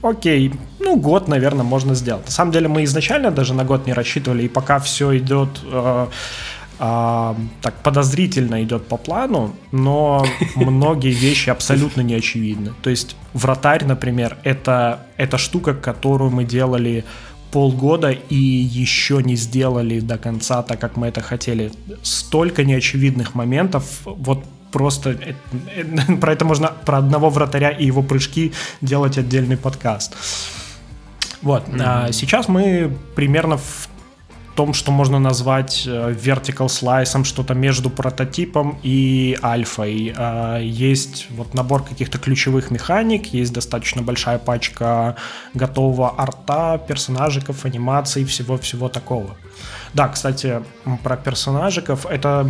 окей, ну, год, наверное, можно сделать. На самом деле мы изначально даже на год не рассчитывали, и пока все идет э, э, так подозрительно идет по плану, но многие вещи абсолютно не очевидны. То есть вратарь, например, это, это штука, которую мы делали полгода и еще не сделали до конца так, как мы это хотели. Столько неочевидных моментов, вот просто э, э, про это можно, про одного вратаря и его прыжки делать отдельный подкаст. Вот, mm-hmm. а сейчас мы примерно в том, что можно назвать э, vertical slice, что-то между прототипом и альфой. А, есть вот набор каких-то ключевых механик, есть достаточно большая пачка готового арта, персонажиков, анимаций, всего-всего такого. Да, кстати, про персонажиков. Это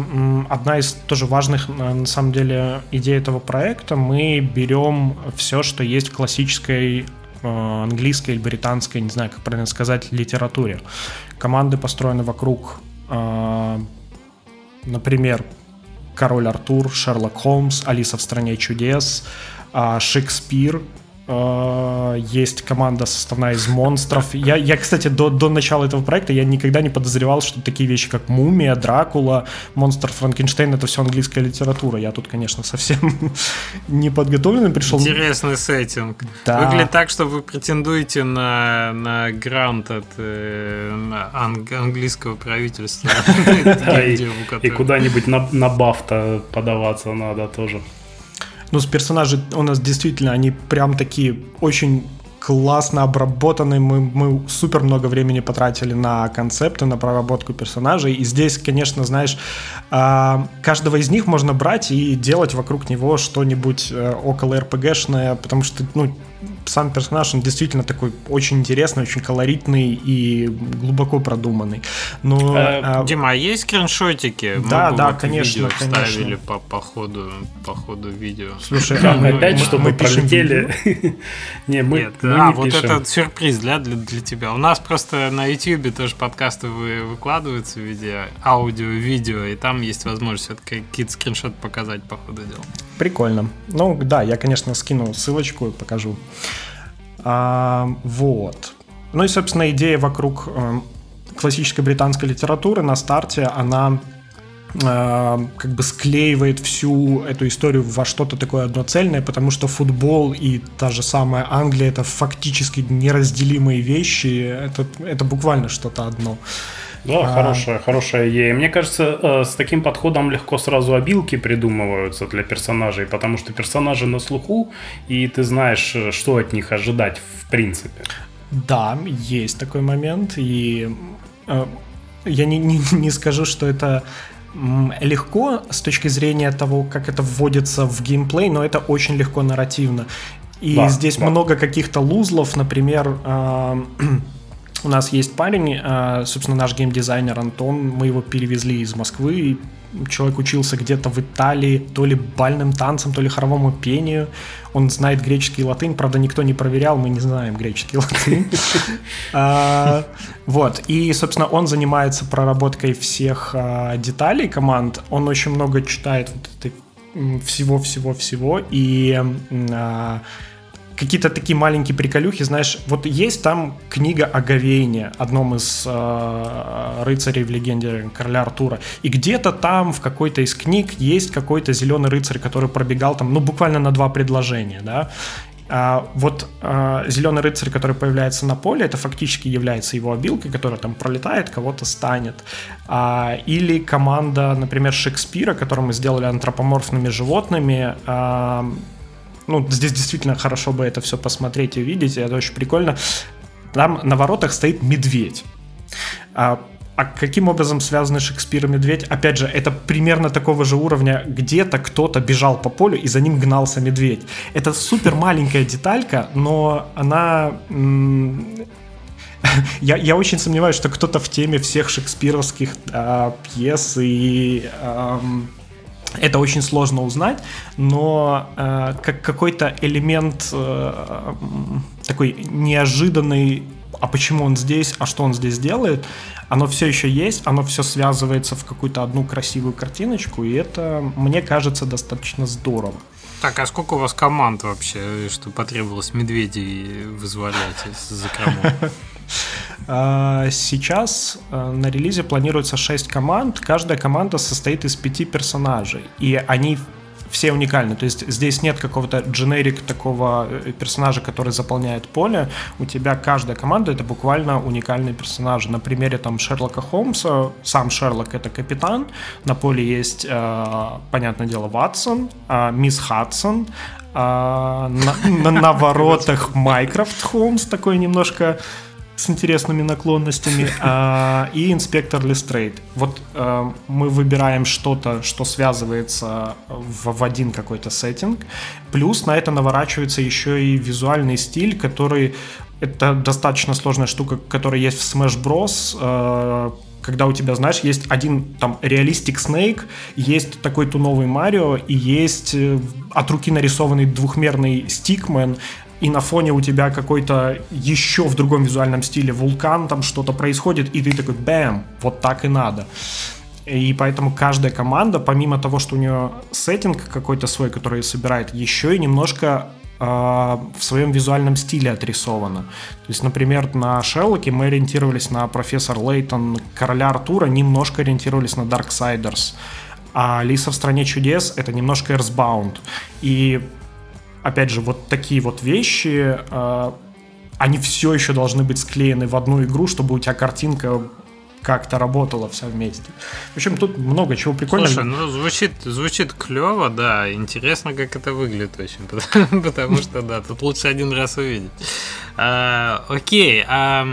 одна из тоже важных, э, на самом деле, идей этого проекта. Мы берем все, что есть в классической э, английской или британской, не знаю, как правильно сказать, литературе. Команды построены вокруг, э, например, Король Артур, Шерлок Холмс, Алиса в стране чудес, э, Шекспир есть команда составная из монстров. Я, я кстати, до, до начала этого проекта я никогда не подозревал, что такие вещи, как Мумия, Дракула, Монстр Франкенштейн, это все английская литература. Я тут, конечно, совсем не подготовленный пришел. Интересный сеттинг. Да. Выглядит так, что вы претендуете на, на грант от э, анг, английского правительства. И куда-нибудь на бафта подаваться надо тоже. Ну, с персонажей у нас действительно, они прям такие очень классно обработанные. Мы, мы супер много времени потратили на концепты, на проработку персонажей. И здесь, конечно, знаешь, а, каждого из них можно брать и делать вокруг него что-нибудь э, около РПГшное, потому что, ну, сам персонаж, он действительно такой очень интересный, очень колоритный и глубоко продуманный. Но, э, а... Дима, а есть скриншотики? Да, Мы да, конечно, конечно. Вставили по, по, ходу, по ходу видео. Слушай, а мы, опять, что мы, мы пролетели? не, мы, Нет, мы а, не вот пишем. этот сюрприз для, для, для тебя. У нас просто на YouTube тоже подкасты вы, выкладываются в виде аудио, видео, и там есть возможность какие-то скриншоты показать по ходу дела. Прикольно. Ну да, я, конечно, скину ссылочку и покажу. А, вот. Ну и, собственно, идея вокруг э, классической британской литературы на старте, она э, как бы склеивает всю эту историю во что-то такое одноцельное, потому что футбол и та же самая Англия это фактически неразделимые вещи, это, это буквально что-то одно. Да, а... хорошая, хорошая идея. Мне кажется, э, с таким подходом легко сразу обилки придумываются для персонажей, потому что персонажи на слуху, и ты знаешь, э, что от них ожидать в принципе. Да, есть такой момент, и э, я не, не, не скажу, что это легко с точки зрения того, как это вводится в геймплей, но это очень легко нарративно. И да, здесь да. много каких-то лузлов, например, э, у нас есть парень, э, собственно, наш геймдизайнер Антон, мы его перевезли из Москвы, человек учился где-то в Италии, то ли бальным танцам, то ли хоровому пению. Он знает греческий и латынь, правда, никто не проверял, мы не знаем греческий и латынь. А, вот, и, собственно, он занимается проработкой всех а, деталей команд, он очень много читает всего-всего-всего, и а, какие-то такие маленькие приколюхи, знаешь, вот есть там книга о Гавейне, одном из э, рыцарей в легенде короля Артура, и где-то там в какой-то из книг есть какой-то зеленый рыцарь, который пробегал там, ну, буквально на два предложения, да, а вот а, зеленый рыцарь, который появляется на поле, это фактически является его обилкой, которая там пролетает, кого-то станет. А, или команда, например, Шекспира, которую мы сделали антропоморфными животными, а, ну, здесь действительно хорошо бы это все посмотреть и увидеть, это очень прикольно. Там на воротах стоит медведь. А, а каким образом связаны Шекспир и медведь? Опять же, это примерно такого же уровня. Где-то кто-то бежал по полю, и за ним гнался медведь. Это супер маленькая деталька, но она... Я, я очень сомневаюсь, что кто-то в теме всех шекспировских а, пьес и а, это очень сложно узнать, но э, как какой-то элемент э, такой неожиданный, а почему он здесь, а что он здесь делает, оно все еще есть, оно все связывается в какую-то одну красивую картиночку, и это, мне кажется, достаточно здорово. Так, а сколько у вас команд вообще, что потребовалось медведей вызволять из закромов? А, сейчас э, на релизе планируется 6 команд. Каждая команда состоит из 5 персонажей. И они все уникальны. То есть здесь нет какого-то дженерик такого э, персонажа, который заполняет поле. У тебя каждая команда это буквально уникальный персонаж. На примере там Шерлока Холмса, сам Шерлок это капитан, на поле есть, э, понятное дело, Ватсон, э, мисс Хадсон, э, на, на, на воротах Майкрофт Холмс, такой немножко с интересными наклонностями, а, и инспектор Листрейд. Вот а, мы выбираем что-то, что связывается в, в один какой-то сеттинг, плюс на это наворачивается еще и визуальный стиль, который это достаточно сложная штука, которая есть в Smash Bros. А, когда у тебя, знаешь, есть один там реалистик Снейк, есть такой туновый Марио, и есть э, от руки нарисованный двухмерный Стикмен, и на фоне у тебя какой-то еще в другом визуальном стиле вулкан, там что-то происходит, и ты такой, бэм, вот так и надо. И поэтому каждая команда, помимо того, что у нее сеттинг какой-то свой, который собирает, еще и немножко в своем визуальном стиле отрисовано. То есть, например, на Шерлоке мы ориентировались на профессор Лейтон, Короля Артура, немножко ориентировались на Darksiders. А Лиса в стране чудес это немножко Earthbound. И опять же, вот такие вот вещи, э, они все еще должны быть склеены в одну игру, чтобы у тебя картинка как-то работала вся вместе. В общем, тут много чего прикольного. Слушай, ну звучит, звучит клево, да. Интересно, как это выглядит очень. Потому, потому что, да, тут лучше один раз увидеть. А, окей, а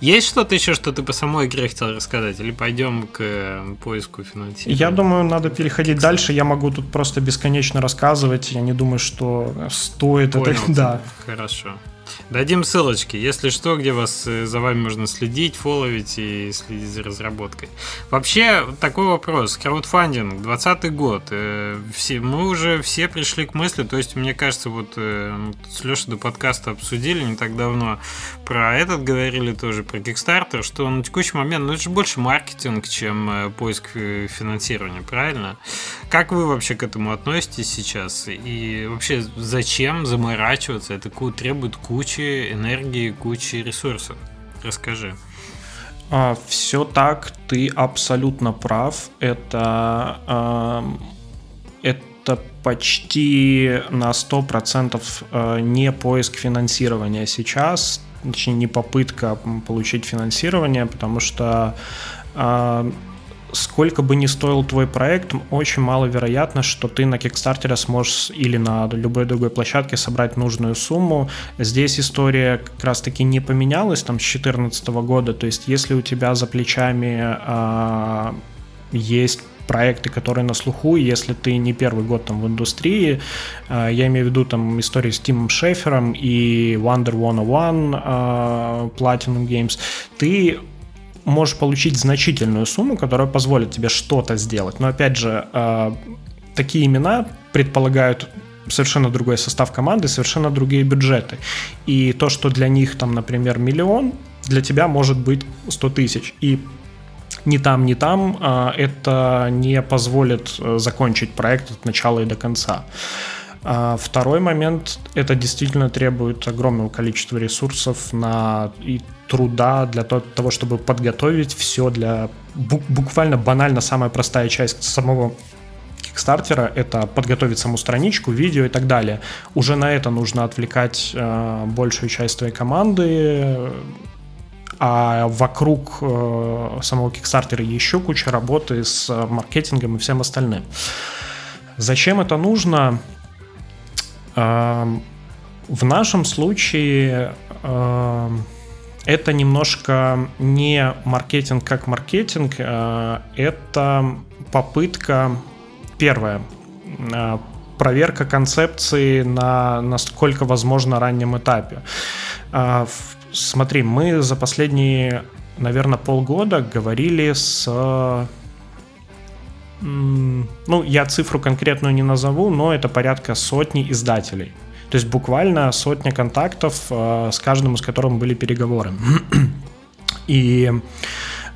есть что-то еще, что ты по самой игре хотел рассказать? Или пойдем к поиску финансирования? Я думаю, надо переходить дальше. Я могу тут просто бесконечно рассказывать. Я не думаю, что стоит Понял. это. Да. Хорошо. Дадим ссылочки, если что, где вас э, за вами можно следить, фолловить и следить за разработкой. Вообще, такой вопрос. Краудфандинг, 20 год. Э, все, мы уже все пришли к мысли, то есть, мне кажется, вот э, с Лешей до подкаста обсудили не так давно, про этот говорили тоже, про Kickstarter, что на текущий момент, ну это же больше маркетинг, чем поиск финансирования, правильно? Как вы вообще к этому относитесь сейчас? И вообще, зачем заморачиваться? Это требует кучи энергии, кучи ресурсов. Расскажи. А, все так, ты абсолютно прав. Это, а, это почти на 100% а, не поиск финансирования сейчас, точнее не попытка получить финансирование, потому что а, сколько бы ни стоил твой проект, очень маловероятно, что ты на Kickstarter сможешь или на любой другой площадке собрать нужную сумму. Здесь история как раз-таки не поменялась там с 2014 года, то есть если у тебя за плечами э, есть проекты, которые на слуху, если ты не первый год там в индустрии, э, я имею в виду там истории с Тимом Шефером и Wonder 101 э, Platinum Games, ты можешь получить значительную сумму, которая позволит тебе что-то сделать. Но опять же, э, такие имена предполагают совершенно другой состав команды, совершенно другие бюджеты. И то, что для них там, например, миллион, для тебя может быть 100 тысяч. И ни там, ни там э, это не позволит э, закончить проект от начала и до конца. А второй момент, это действительно требует огромного количества ресурсов на и труда для того, чтобы подготовить все для буквально банально самая простая часть самого Кикстартера — это подготовить саму страничку, видео и так далее. Уже на это нужно отвлекать э, большую часть твоей команды, а вокруг э, самого Кикстартера еще куча работы с маркетингом и всем остальным. Зачем это нужно? В нашем случае это немножко не маркетинг как маркетинг, а это попытка, первое, а, проверка концепции на насколько возможно раннем этапе. А, смотри, мы за последние, наверное, полгода говорили с ну, я цифру конкретную не назову, но это порядка сотни издателей. То есть буквально сотня контактов, э, с каждым из которых были переговоры. И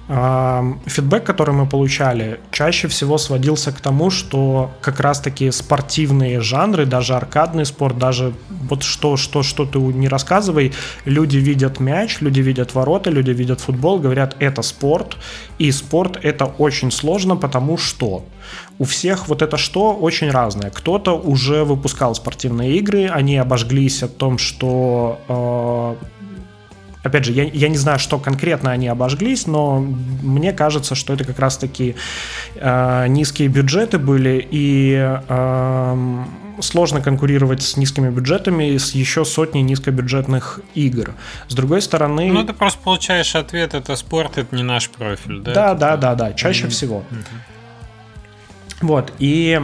Фидбэк, который мы получали, чаще всего сводился к тому, что как раз-таки спортивные жанры, даже аркадный спорт, даже вот что, что, что ты не рассказывай, люди видят мяч, люди видят ворота, люди видят футбол, говорят, это спорт, и спорт это очень сложно, потому что у всех вот это что очень разное. Кто-то уже выпускал спортивные игры, они обожглись о том, что э, Опять же, я, я не знаю, что конкретно они обожглись, но мне кажется, что это как раз-таки э, низкие бюджеты были, и э, сложно конкурировать с низкими бюджетами с еще сотней низкобюджетных игр. С другой стороны... Ну, ты просто получаешь ответ, это спорт, это не наш профиль, да? Да, да, да, да, чаще mm-hmm. всего. Вот, и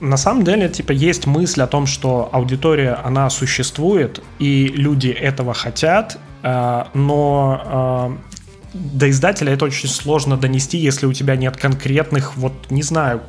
на самом деле, типа, есть мысль о том, что аудитория, она существует, и люди этого хотят, э, но э, до издателя это очень сложно донести, если у тебя нет конкретных, вот, не знаю,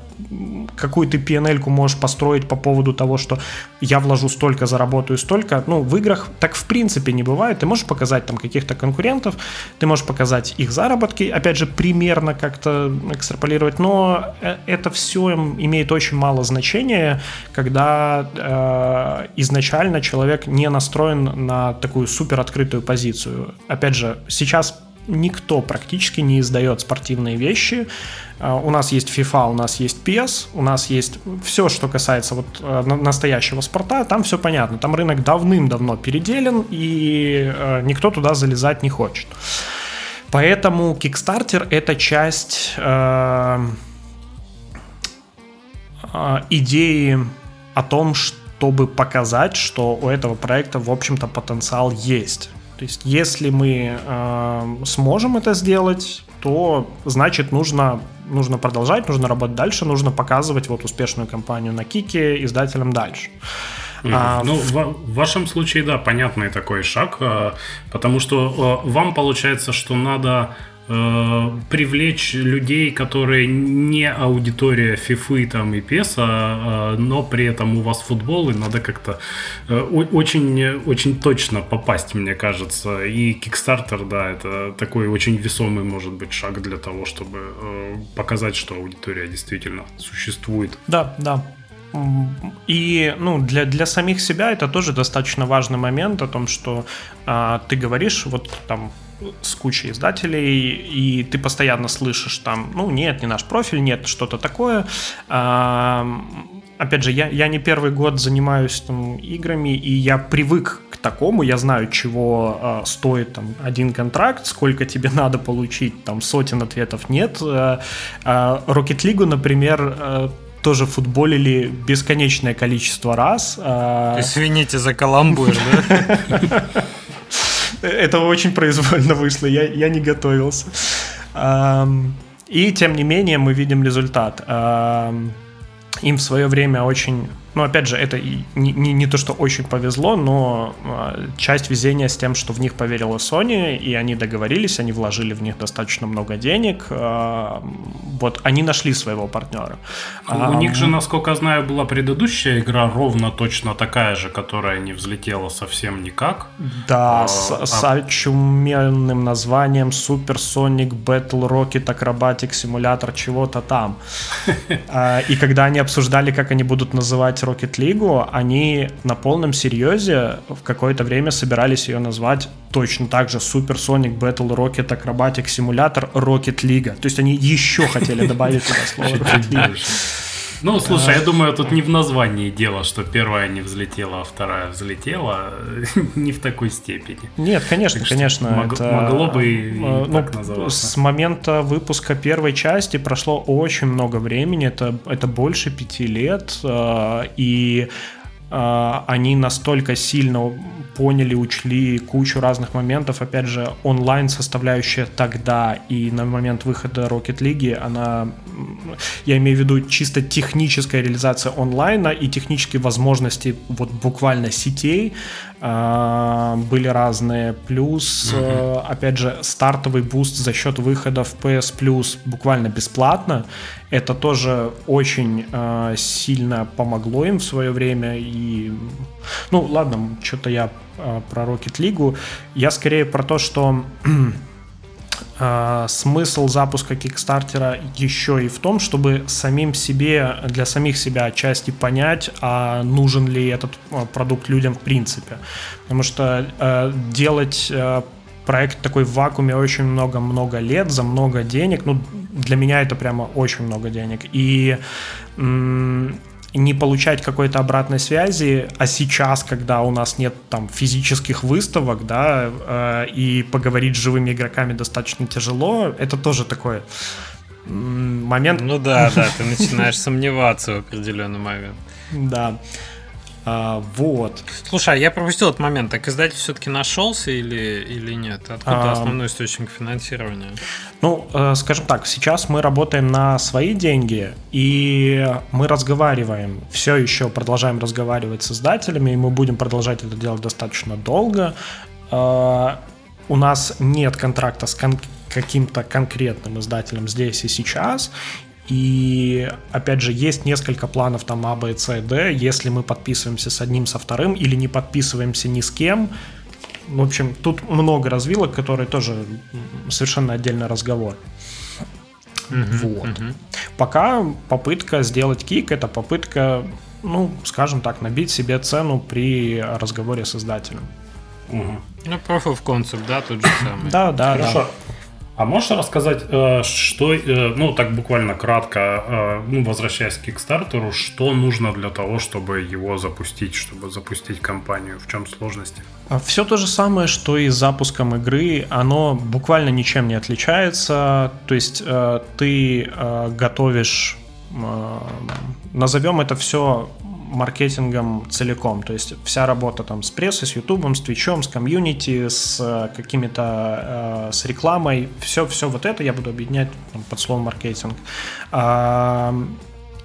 какую ты PNL можешь построить по поводу того, что я вложу столько, заработаю столько. Ну, в играх так в принципе не бывает. Ты можешь показать там каких-то конкурентов, ты можешь показать их заработки, опять же, примерно как-то экстраполировать, но э, это все имеет очень мало значения, когда э, изначально человек не настроен на такую супер открытую позицию. Опять же, сейчас никто практически не издает спортивные вещи. А, у нас есть FIFA, у нас есть PES, у нас есть все, что касается вот э, настоящего спорта, там все понятно. Там рынок давным-давно переделен, и э, никто туда залезать не хочет. Поэтому Kickstarter это часть э, идеи о том, чтобы показать, что у этого проекта, в общем-то, потенциал есть. То есть, если мы э, сможем это сделать, то значит нужно, нужно продолжать, нужно работать дальше, нужно показывать вот успешную компанию на Кике издателям дальше. Mm-hmm. А, ну, в, в вашем случае, да, понятный такой шаг, э, потому что э, вам получается, что надо привлечь людей, которые не аудитория фифы там и песа, а, но при этом у вас футбол, и надо как-то э, очень, очень точно попасть, мне кажется. И Kickstarter, да, это такой очень весомый, может быть, шаг для того, чтобы э, показать, что аудитория действительно существует. Да, да, и ну, для, для самих себя это тоже достаточно важный момент о том, что а, ты говоришь, вот там с кучей издателей, и ты постоянно слышишь там, ну, нет, не наш профиль, нет, что-то такое. Опять же, я, я не первый год занимаюсь там играми, и я привык к такому, я знаю, чего а, стоит там один контракт, сколько тебе надо получить, там сотен ответов нет. А, а, Rocket League, например, а, тоже футболили бесконечное количество раз. А, Извините за каламбур, да? Это очень произвольно вышло, я, я не готовился. И тем не менее мы видим результат. Им в свое время очень ну, опять же, это не, не, не то, что очень повезло, но а, часть везения с тем, что в них поверила Sony, и они договорились, они вложили в них достаточно много денег. А, вот они нашли своего партнера. У а, них же, насколько знаю, была предыдущая игра ровно точно такая же, которая не взлетела совсем никак. Да, а, с, а... с очуменным названием Super Sonic Battle Rocket Acrobatic Simulator чего-то там. И когда они обсуждали, как они будут называть Rocket League, они на полном серьезе в какое-то время собирались ее назвать точно так же Super Sonic Battle Rocket Acrobatic Simulator Rocket League. То есть они еще хотели добавить туда слово Rocket League. Ну, слушай, я думаю, тут не в названии дело, что первая не взлетела, а вторая взлетела. не в такой степени. Нет, конечно, так конечно. Мог, это, могло бы и ну, так называться. С момента выпуска первой части прошло очень много времени. Это, это больше пяти лет. И они настолько сильно поняли, учли кучу разных моментов. Опять же, онлайн составляющая тогда и на момент выхода Rocket League, она, я имею в виду чисто техническая реализация онлайна и технические возможности вот буквально сетей а, были разные. Плюс, mm-hmm. опять же, стартовый буст за счет выхода в PS Plus буквально бесплатно. Это тоже очень э, сильно помогло им в свое время. И, ну, ладно, что-то я э, про Rocket League. Я скорее про то, что смысл запуска Кикстартера еще и в том, чтобы самим себе, для самих себя отчасти понять, а нужен ли этот продукт людям в принципе. Потому что э, делать э, проект такой в вакууме очень много-много лет, за много денег. Ну, для меня это прямо очень много денег. И не получать какой-то обратной связи, а сейчас, когда у нас нет там физических выставок, да, э, и поговорить с живыми игроками достаточно тяжело, это тоже такой момент. Ну да, да, ты начинаешь сомневаться в определенный момент. Да. А, вот. Слушай, а я пропустил этот момент. Так издатель все-таки нашелся или, или нет? Откуда а, основной источник финансирования? Ну, э, скажем так, сейчас мы работаем на свои деньги, и мы разговариваем, все еще продолжаем разговаривать с издателями, и мы будем продолжать это делать достаточно долго. Э, у нас нет контракта с кон- каким-то конкретным издателем здесь и сейчас, И, опять же, есть несколько планов там А, Б, С, Д. Если мы подписываемся с одним, со вторым, или не подписываемся ни с кем, в общем, тут много развилок, которые тоже совершенно отдельный разговор. Mm-hmm. Вот. Mm-hmm. Пока попытка сделать кик это попытка, ну, скажем так, набить себе цену при разговоре с издателем. Угу. Ну, proof of concept, да, тот же самый. Да, да, Хорошо. да. А можешь рассказать, э, что, э, ну так буквально кратко, э, ну, возвращаясь к Kickstarter, что нужно для того, чтобы его запустить, чтобы запустить компанию? В чем сложности? А Все то же самое, что и с запуском игры. Оно буквально ничем не отличается. То есть ты готовишь, назовем это все маркетингом целиком. То есть вся работа там с прессой, с ютубом, с твичом, с комьюнити, с э, какими-то, э, с рекламой, все, все вот это я буду объединять там, под словом маркетинг.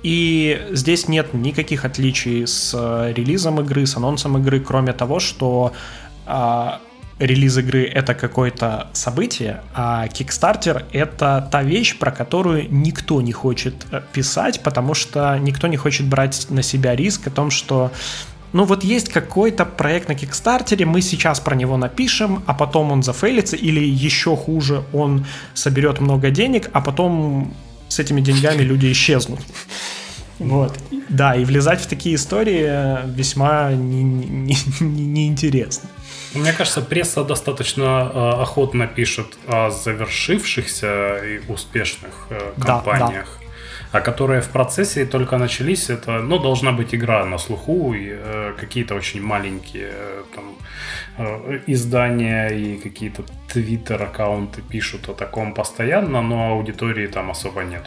И здесь нет никаких отличий с э, релизом игры, с анонсом игры, кроме того, что а, релиз игры это какое-то событие, а Kickstarter это та вещь, про которую никто не хочет э, писать, потому что никто не хочет брать на себя риск о том, что ну вот есть какой-то проект на Кикстартере, мы сейчас про него напишем, а потом он зафейлится, или еще хуже, он соберет много денег, а потом с этими деньгами люди исчезнут. Вот. Да, и влезать в такие истории весьма неинтересно. Не, не, не мне кажется, пресса достаточно э, охотно пишет о завершившихся и успешных э, компаниях. Да, да. А которые в процессе только начались, это, ну, должна быть игра на слуху, и э, какие-то очень маленькие э, там, э, издания и какие-то твиттер-аккаунты пишут о таком постоянно, но аудитории там особо нет.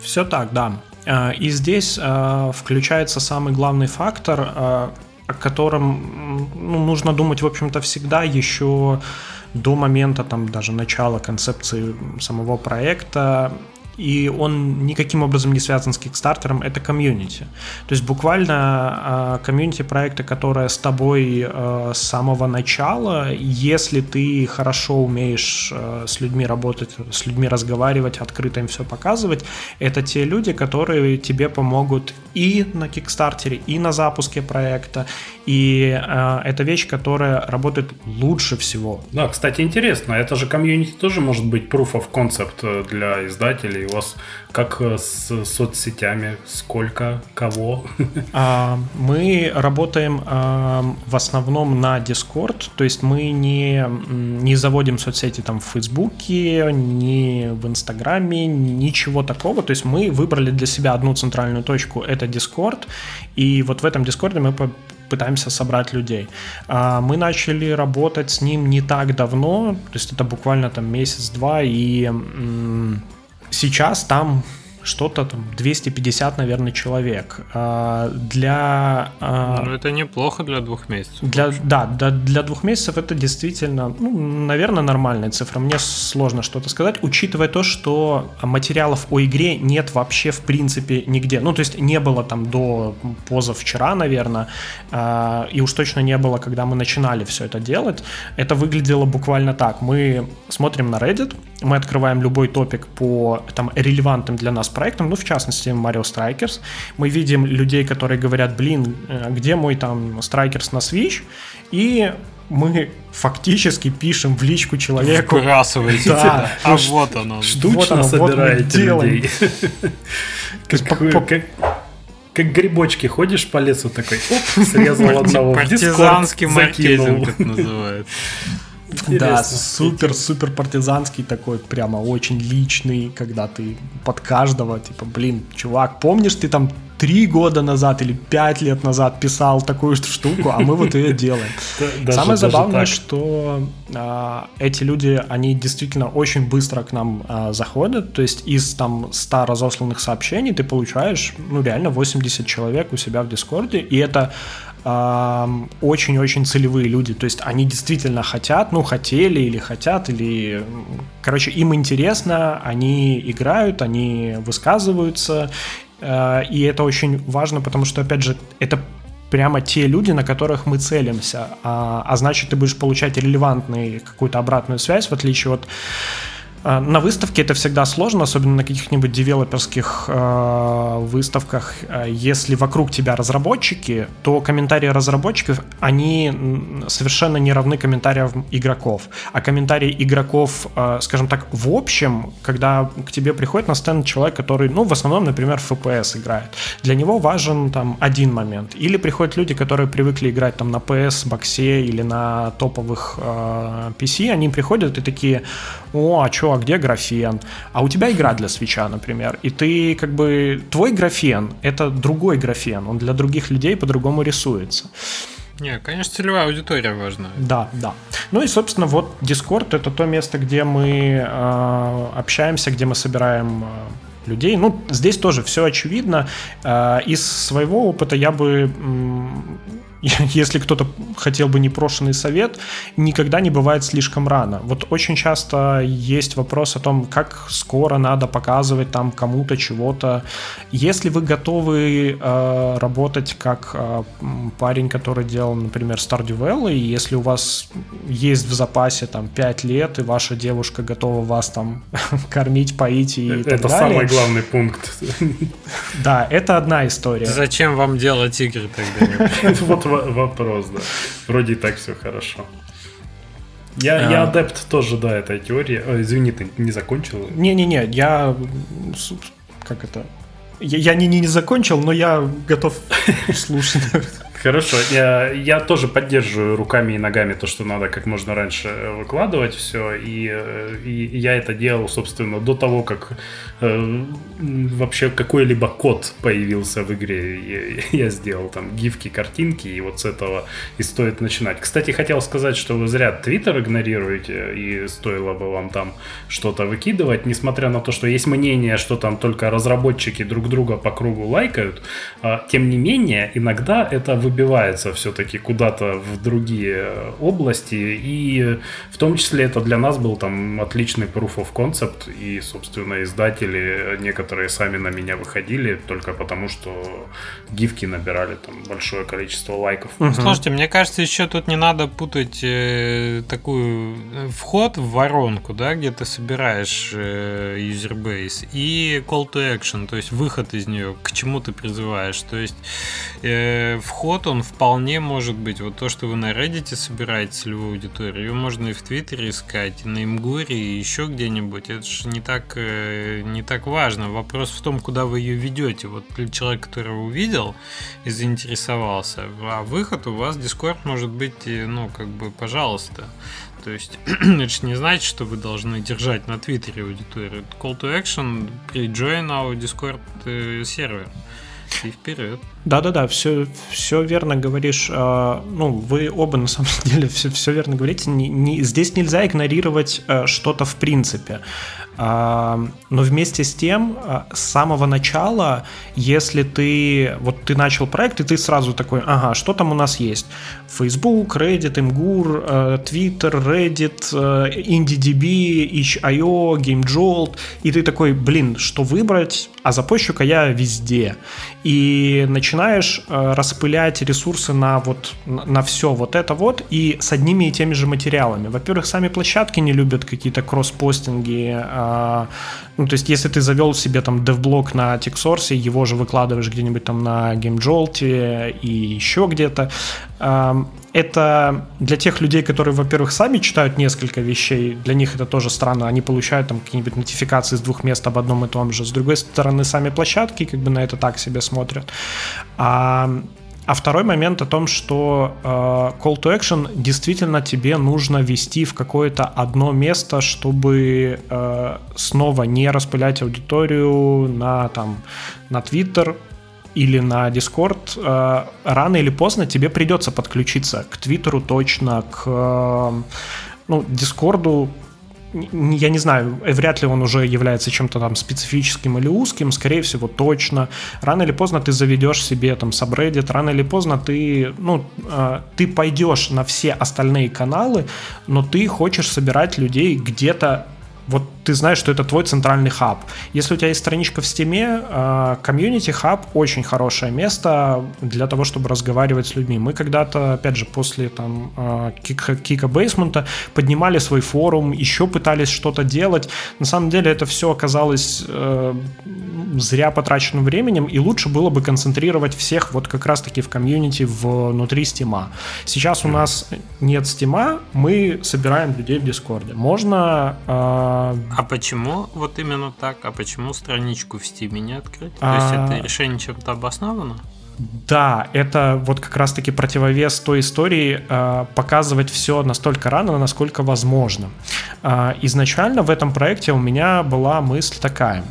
Все так, да. Э, и здесь э, включается самый главный фактор, э, о котором ну, нужно думать, в общем-то, всегда еще до момента там даже начала концепции самого проекта и он никаким образом не связан с Кикстартером, это комьюнити. То есть буквально а, комьюнити проекта, которое с тобой а, с самого начала, если ты хорошо умеешь а, с людьми работать, с людьми разговаривать, открыто им все показывать, это те люди, которые тебе помогут и на Кикстартере, и на запуске проекта, и это вещь, которая работает лучше всего. Да, кстати, интересно, это же комьюнити тоже может быть proof of concept для издателей, у вас как э, с соцсетями? Сколько? Кого? А, мы работаем а, в основном на Discord, то есть мы не, не заводим соцсети там в Фейсбуке, ни в Инстаграме, ничего такого. То есть мы выбрали для себя одну центральную точку, это Discord, и вот в этом Дискорде мы пытаемся собрать людей. А, мы начали работать с ним не так давно, то есть это буквально там месяц-два, и сейчас там что-то там 250, наверное, человек. А, для... А, ну, это неплохо для двух месяцев. Для, да, для, для двух месяцев это действительно, ну, наверное, нормальная цифра. Мне сложно что-то сказать, учитывая то, что материалов о игре нет вообще в принципе нигде. Ну, то есть не было там до позавчера, наверное, а, и уж точно не было, когда мы начинали все это делать. Это выглядело буквально так. Мы смотрим на Reddit, мы открываем любой топик по там релевантным для нас проектам, ну, в частности, Mario Strikers. Мы видим людей, которые говорят, блин, э, где мой там Strikers на Switch? И мы фактически пишем в личку человеку. Выбрасываете. Да, а вот оно. Штучно вот собираете вот людей. Как, как грибочки ходишь по лесу такой, оп, срезал одного Партизанский маркетинг это называется. Да, супер-супер партизанский такой, прямо очень личный, когда ты под каждого, типа, блин, чувак, помнишь, ты там три года назад или пять лет назад писал такую штуку, а мы вот ее делаем. Самое забавное, что а, эти люди, они действительно очень быстро к нам а, заходят, то есть из там 100 разосланных сообщений ты получаешь, ну, реально 80 человек у себя в Дискорде, и это очень-очень целевые люди. То есть они действительно хотят, ну, хотели или хотят, или... Короче, им интересно, они играют, они высказываются, э, и это очень важно, потому что, опять же, это прямо те люди, на которых мы целимся, а, а значит, ты будешь получать релевантную какую-то обратную связь, в отличие от на выставке это всегда сложно, особенно на каких-нибудь девелоперских э, выставках. А, если вокруг тебя разработчики, то комментарии разработчиков, они совершенно не равны комментариям игроков. А комментарии игроков, э, скажем так, в общем, когда к тебе приходит на стенд человек, который, ну, в основном, например, в FPS играет, для него важен там один момент. Или приходят люди, которые привыкли играть там на PS, боксе или на топовых э, PC, они приходят и такие, о, а что, а где графен? А у тебя игра для свеча, например, и ты как бы, твой графен — это другой графен, он для других людей по-другому рисуется. Не, конечно, целевая аудитория важна. Да, да. Ну и, собственно, вот Discord это то место, где мы э, общаемся, где мы собираем э, людей. Ну, здесь тоже все очевидно. Э, из своего опыта я бы если кто-то хотел бы непрошенный совет, никогда не бывает слишком рано. Вот очень часто есть вопрос о том, как скоро надо показывать там кому-то чего-то. Если вы готовы э, работать как э, парень, который делал, например, Stardew Valley, и если у вас есть в запасе там 5 лет, и ваша девушка готова вас там кормить, поить и Это так далее. самый главный пункт. Да, это одна история. Зачем вам делать игры тогда? Вот вопрос, да. Вроде и так все хорошо. Я, а... я адепт тоже, да, этой теории. О, извини, ты не закончил? Не-не-не, я... Как это? Я, я не, не, не закончил, но я готов слушать. Хорошо, я, я тоже поддерживаю руками и ногами то, что надо как можно раньше выкладывать все, и, и я это делал, собственно, до того, как э, вообще какой-либо код появился в игре. Я, я сделал там гифки, картинки, и вот с этого и стоит начинать. Кстати, хотел сказать, что вы зря Твиттер игнорируете, и стоило бы вам там что-то выкидывать, несмотря на то, что есть мнение, что там только разработчики друг друга по кругу лайкают, а, тем не менее, иногда это вы выбивается все-таки куда-то в другие области, и в том числе это для нас был там отличный proof of concept, и, собственно, издатели некоторые сами на меня выходили только потому, что гифки набирали там большое количество лайков. Угу. Слушайте, мне кажется, еще тут не надо путать э, такую э, вход в воронку, да, где ты собираешь э, user base, и call to action, то есть выход из нее, к чему ты призываешь. То есть э, вход подход, он вполне может быть. Вот то, что вы на Reddit собираете целевую аудиторию, ее можно и в Твиттере искать, и на Имгуре, и еще где-нибудь. Это же не так, э, не так важно. Вопрос в том, куда вы ее ведете. Вот для человека, который увидел и заинтересовался, а выход у вас Discord может быть, ну, как бы, пожалуйста. То есть это же не значит, что вы должны держать на Твиттере аудиторию. Call to action при join our Discord сервер. И вперед. Да-да-да, все, все верно говоришь. А, ну, вы оба на самом деле все, все верно говорите. Не, не, здесь нельзя игнорировать а, что-то в принципе. А, но вместе с тем, а, с самого начала, если ты вот ты начал проект, и ты сразу такой, ага, что там у нас есть? Facebook, Reddit, Imgur, а, Twitter, Reddit, IndieDB, itch.io, GameJolt, и ты такой, блин, что выбрать? А запущу-ка я везде. И начинаешь распылять ресурсы на вот на все вот это вот и с одними и теми же материалами. Во-первых, сами площадки не любят какие-то кросс-постинги, ну, то есть, если ты завел себе там девблок на TechSource, его же выкладываешь где-нибудь там на GameJolt и еще где-то, это для тех людей, которые, во-первых, сами читают несколько вещей, для них это тоже странно, они получают там какие-нибудь нотификации с двух мест об одном и том же. С другой стороны, сами площадки как бы на это так себе смотрят. А второй момент о том, что э, call to action действительно тебе нужно вести в какое-то одно место, чтобы э, снова не распылять аудиторию на там на Twitter или на Discord. Э, рано или поздно тебе придется подключиться к Твиттеру точно, к э, ну, Дискорду я не знаю, э, вряд ли он уже является чем-то там специфическим или узким, скорее всего, точно. Рано или поздно ты заведешь себе там subreddit, рано или поздно ты, ну, э, ты пойдешь на все остальные каналы, но ты хочешь собирать людей где-то вот ты знаешь, что это твой центральный хаб. Если у тебя есть страничка в Стиме, комьюнити хаб очень хорошее место для того, чтобы разговаривать с людьми. Мы когда-то, опять же, после там кика, кика бейсмента поднимали свой форум, еще пытались что-то делать. На самом деле это все оказалось э, зря потраченным временем, и лучше было бы концентрировать всех вот как раз-таки в комьюнити внутри Стима. Сейчас у нас нет Стима, мы собираем людей в Дискорде. Можно... А почему вот именно так? А почему страничку в Стиме не открыть? То есть а... это решение чем-то обосновано? Да, это вот как раз-таки противовес той истории э, показывать все настолько рано, насколько возможно. Э, изначально в этом проекте у меня была мысль такая.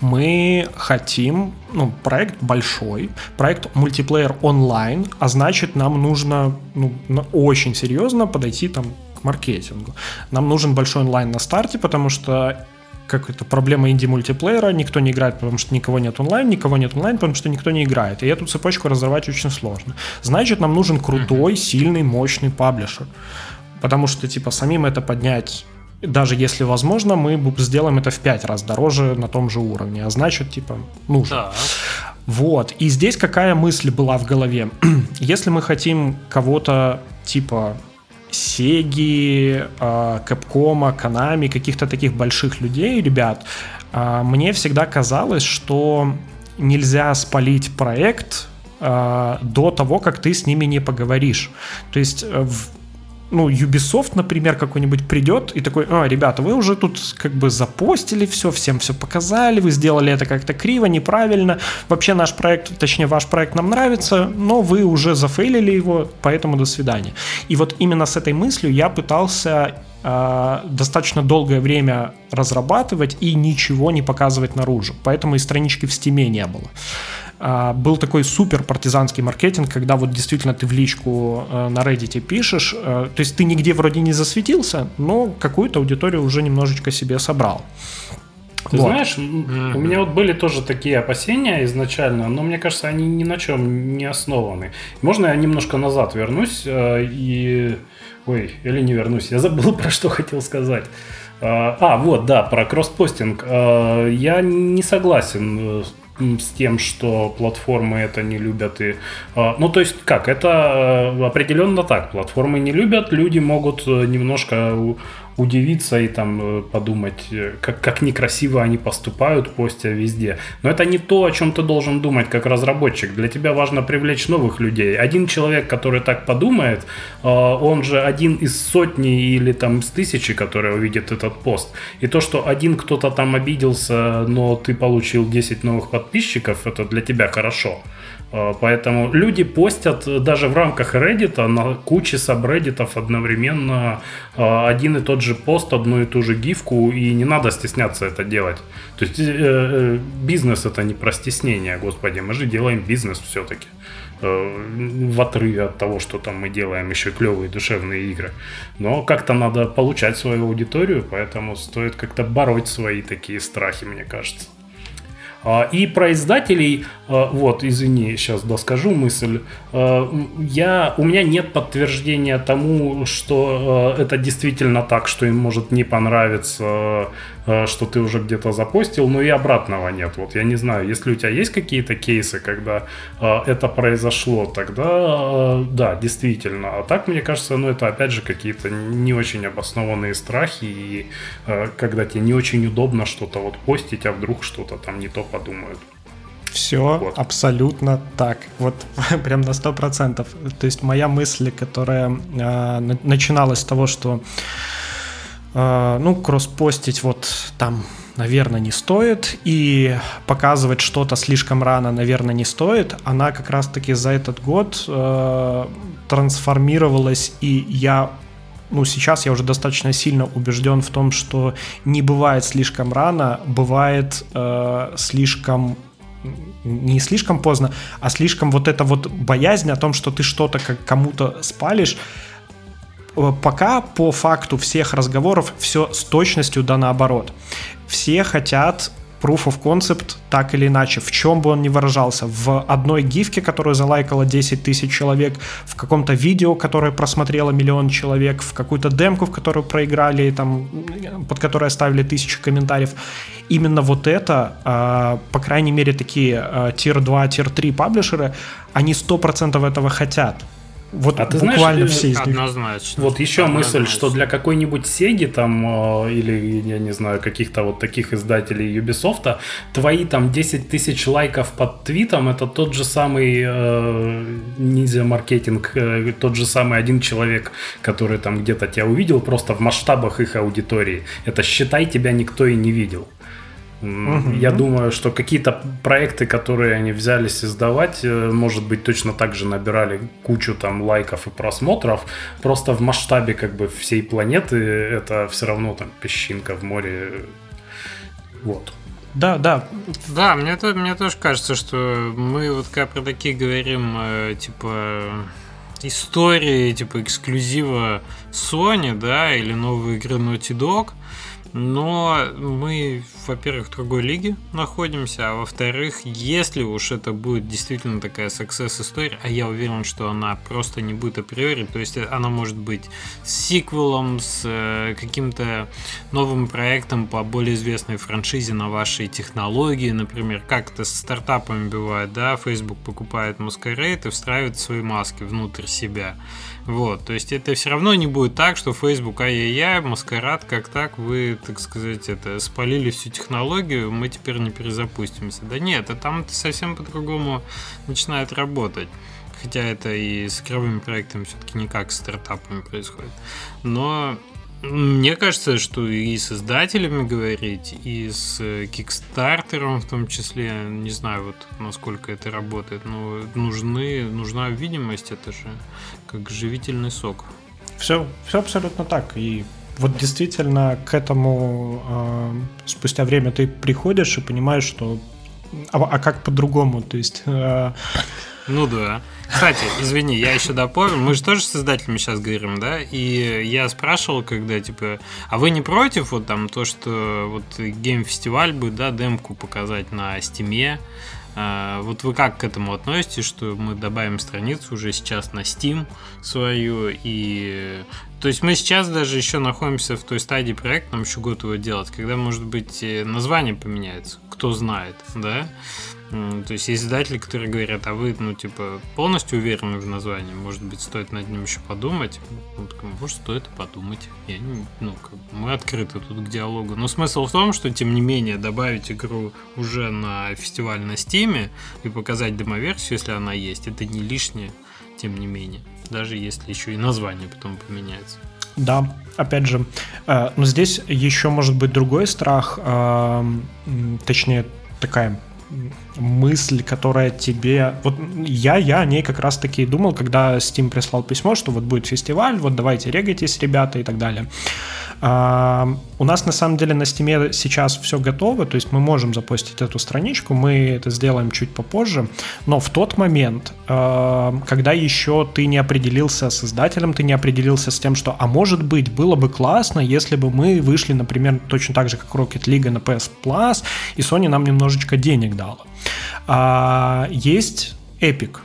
Мы хотим, ну, проект большой, проект мультиплеер онлайн, а значит нам нужно ну, очень серьезно подойти там к маркетингу. Нам нужен большой онлайн на старте, потому что как это проблема инди-мультиплеера, никто не играет, потому что никого нет онлайн, никого нет онлайн, потому что никто не играет. И эту цепочку разорвать очень сложно. Значит, нам нужен крутой, сильный, мощный паблишер. Потому что, типа, самим это поднять даже если возможно, мы сделаем это в 5 раз дороже на том же уровне. А значит, типа, нужно. Да. Вот. И здесь какая мысль была в голове? если мы хотим кого-то, типа, Сеги, Капкома, Канами, каких-то таких больших людей, ребят, а, мне всегда казалось, что нельзя спалить проект а, до того, как ты с ними не поговоришь. То есть э, ну, Ubisoft, например, какой-нибудь придет и такой, а, ребята, вы уже тут как бы запостили все, всем все показали, вы сделали это как-то криво, неправильно, вообще наш проект, точнее ваш проект нам нравится, но вы уже зафейлили его, поэтому до свидания. И вот именно с этой мыслью я пытался э, достаточно долгое время разрабатывать и ничего не показывать наружу, поэтому и странички в стиме не было. А, был такой супер партизанский маркетинг, когда вот действительно ты в личку э, на Reddit пишешь, э, то есть ты нигде вроде не засветился, но какую-то аудиторию уже немножечко себе собрал. Ты вот. знаешь, mm-hmm. у меня вот были тоже такие опасения изначально, но мне кажется, они ни на чем не основаны. Можно я немножко назад вернусь э, и... Ой, или не вернусь, я забыл, про что хотел сказать. А, вот, да, про кросспостинг. Я не согласен с тем, что платформы это не любят. И, а, ну, то есть, как, это э, определенно так. Платформы не любят, люди могут э, немножко удивиться и там э, подумать, э, как, как некрасиво они поступают, постя везде. Но это не то, о чем ты должен думать как разработчик. Для тебя важно привлечь новых людей. Один человек, который так подумает, э, он же один из сотни или там из тысячи, которые увидит этот пост. И то, что один кто-то там обиделся, но ты получил 10 новых подписчиков, это для тебя хорошо. А, поэтому люди постят даже в рамках Reddit на куче сабреддитов одновременно а, один и тот же пост, одну и ту же гифку, и не надо стесняться это делать. То есть э, э, бизнес это не про стеснение, господи, мы же делаем бизнес все-таки э, в отрыве от того, что там мы делаем еще клевые душевные игры. Но как-то надо получать свою аудиторию, поэтому стоит как-то бороть свои такие страхи, мне кажется. А, и про издателей, а, вот, извини, сейчас доскажу мысль. А, я, у меня нет подтверждения тому, что это действительно так, что им может не понравиться что ты уже где-то запостил, но и обратного нет. Вот я не знаю, если у тебя есть какие-то кейсы, когда это произошло, тогда да, действительно. А так, мне кажется, ну это опять же какие-то не очень обоснованные страхи, и когда тебе не очень удобно что-то вот постить, а вдруг что-то там не то подумают. Все вот. абсолютно так. Вот прям на сто процентов. То есть моя мысль, которая э, начиналась с того, что а, ну, кросспостить вот там, наверное, не стоит, и показывать что-то слишком рано, наверное, не стоит. Она как раз-таки за этот год э, трансформировалась, и я ну, сейчас я уже достаточно сильно убежден в том, что не бывает слишком рано, бывает э, слишком не слишком поздно, а слишком вот эта вот боязнь о том, что ты что-то как кому-то спалишь, Э, пока по факту всех разговоров все с точностью да наоборот. Все хотят proof of concept, так или иначе, в чем бы он ни выражался, в одной гифке, которую залайкало 10 тысяч человек, в каком-то видео, которое просмотрело миллион человек, в какую-то демку, в которую проиграли, там, под которой оставили тысячи комментариев. Именно вот это, а, по крайней мере, такие тир 2, тир 3 паблишеры, они 100% этого хотят. Вот а ты буквально знаешь, все из них. Однозначно. Вот еще однозначно. мысль, что для какой-нибудь Сеги там, э, или, я не знаю, каких-то вот таких издателей Ubisoft, твои там 10 тысяч лайков под твитом, это тот же самый э, ниндзя маркетинг, э, тот же самый один человек, который там где-то тебя увидел, просто в масштабах их аудитории. Это считай, тебя никто и не видел. Угу. Я думаю, что какие-то проекты, которые они взялись издавать, э, может быть, точно так же набирали кучу там лайков и просмотров. Просто в масштабе как бы всей планеты это все равно там песчинка в море. Вот. Да, да. Да, мне, то, мне тоже кажется, что мы вот как про такие говорим, э, типа истории, типа эксклюзива Sony, да, или новые игры Naughty Dog, но мы, во-первых, в другой лиге находимся, а во-вторых, если уж это будет действительно такая success история, а я уверен, что она просто не будет априори, то есть она может быть с сиквелом, с э, каким-то новым проектом по более известной франшизе на вашей технологии, например, как это с стартапами бывает, да, Facebook покупает Masquerade и встраивает свои маски внутрь себя. Вот, то есть это все равно не будет так, что Facebook, ай-яй-яй, маскарад, как так, вы, так сказать, это спалили всю технологию, мы теперь не перезапустимся. Да нет, а там это совсем по-другому начинает работать. Хотя это и с игровыми проектами все-таки не как с стартапами происходит. Но мне кажется, что и с издателями говорить, и с Кикстартером в том числе, не знаю, вот насколько это работает, но нужны, нужна видимость, это же как живительный сок. Все, все абсолютно так. И вот действительно к этому э, спустя время ты приходишь и понимаешь, что а, а как по-другому? То есть э, ну да. Кстати, извини, я еще дополню. Мы же тоже с издателями сейчас говорим, да? И я спрашивал, когда, типа, а вы не против вот там то, что вот game-фестиваль будет, да, демку показать на Steam е? А, вот вы как к этому относитесь, что мы добавим страницу уже сейчас на Steam свою и то есть мы сейчас даже еще находимся в той стадии проекта, нам еще год его делать, когда, может быть, название поменяется, кто знает, да? То есть есть издатели, которые говорят, а вы, ну, типа, полностью уверены в названии, может быть, стоит над ним еще подумать. Ну, так, может, стоит подумать. Я не, ну, как, мы открыты тут к диалогу. Но смысл в том, что, тем не менее, добавить игру уже на фестиваль на Стиме и показать демоверсию, если она есть, это не лишнее, тем не менее. Даже если еще и название потом поменяется. Да, опять же, э, но здесь еще может быть другой страх, э, точнее такая мысль, которая тебе... Вот я, я о ней как раз-таки думал, когда Steam прислал письмо, что вот будет фестиваль, вот давайте регайтесь, ребята, и так далее. А, у нас на самом деле на Steam сейчас все готово, то есть мы можем запустить эту страничку, мы это сделаем чуть попозже, но в тот момент, а, когда еще ты не определился с издателем, ты не определился с тем, что, а может быть, было бы классно, если бы мы вышли, например, точно так же, как Rocket League на PS Plus, и Sony нам немножечко денег дала. А, есть Epic,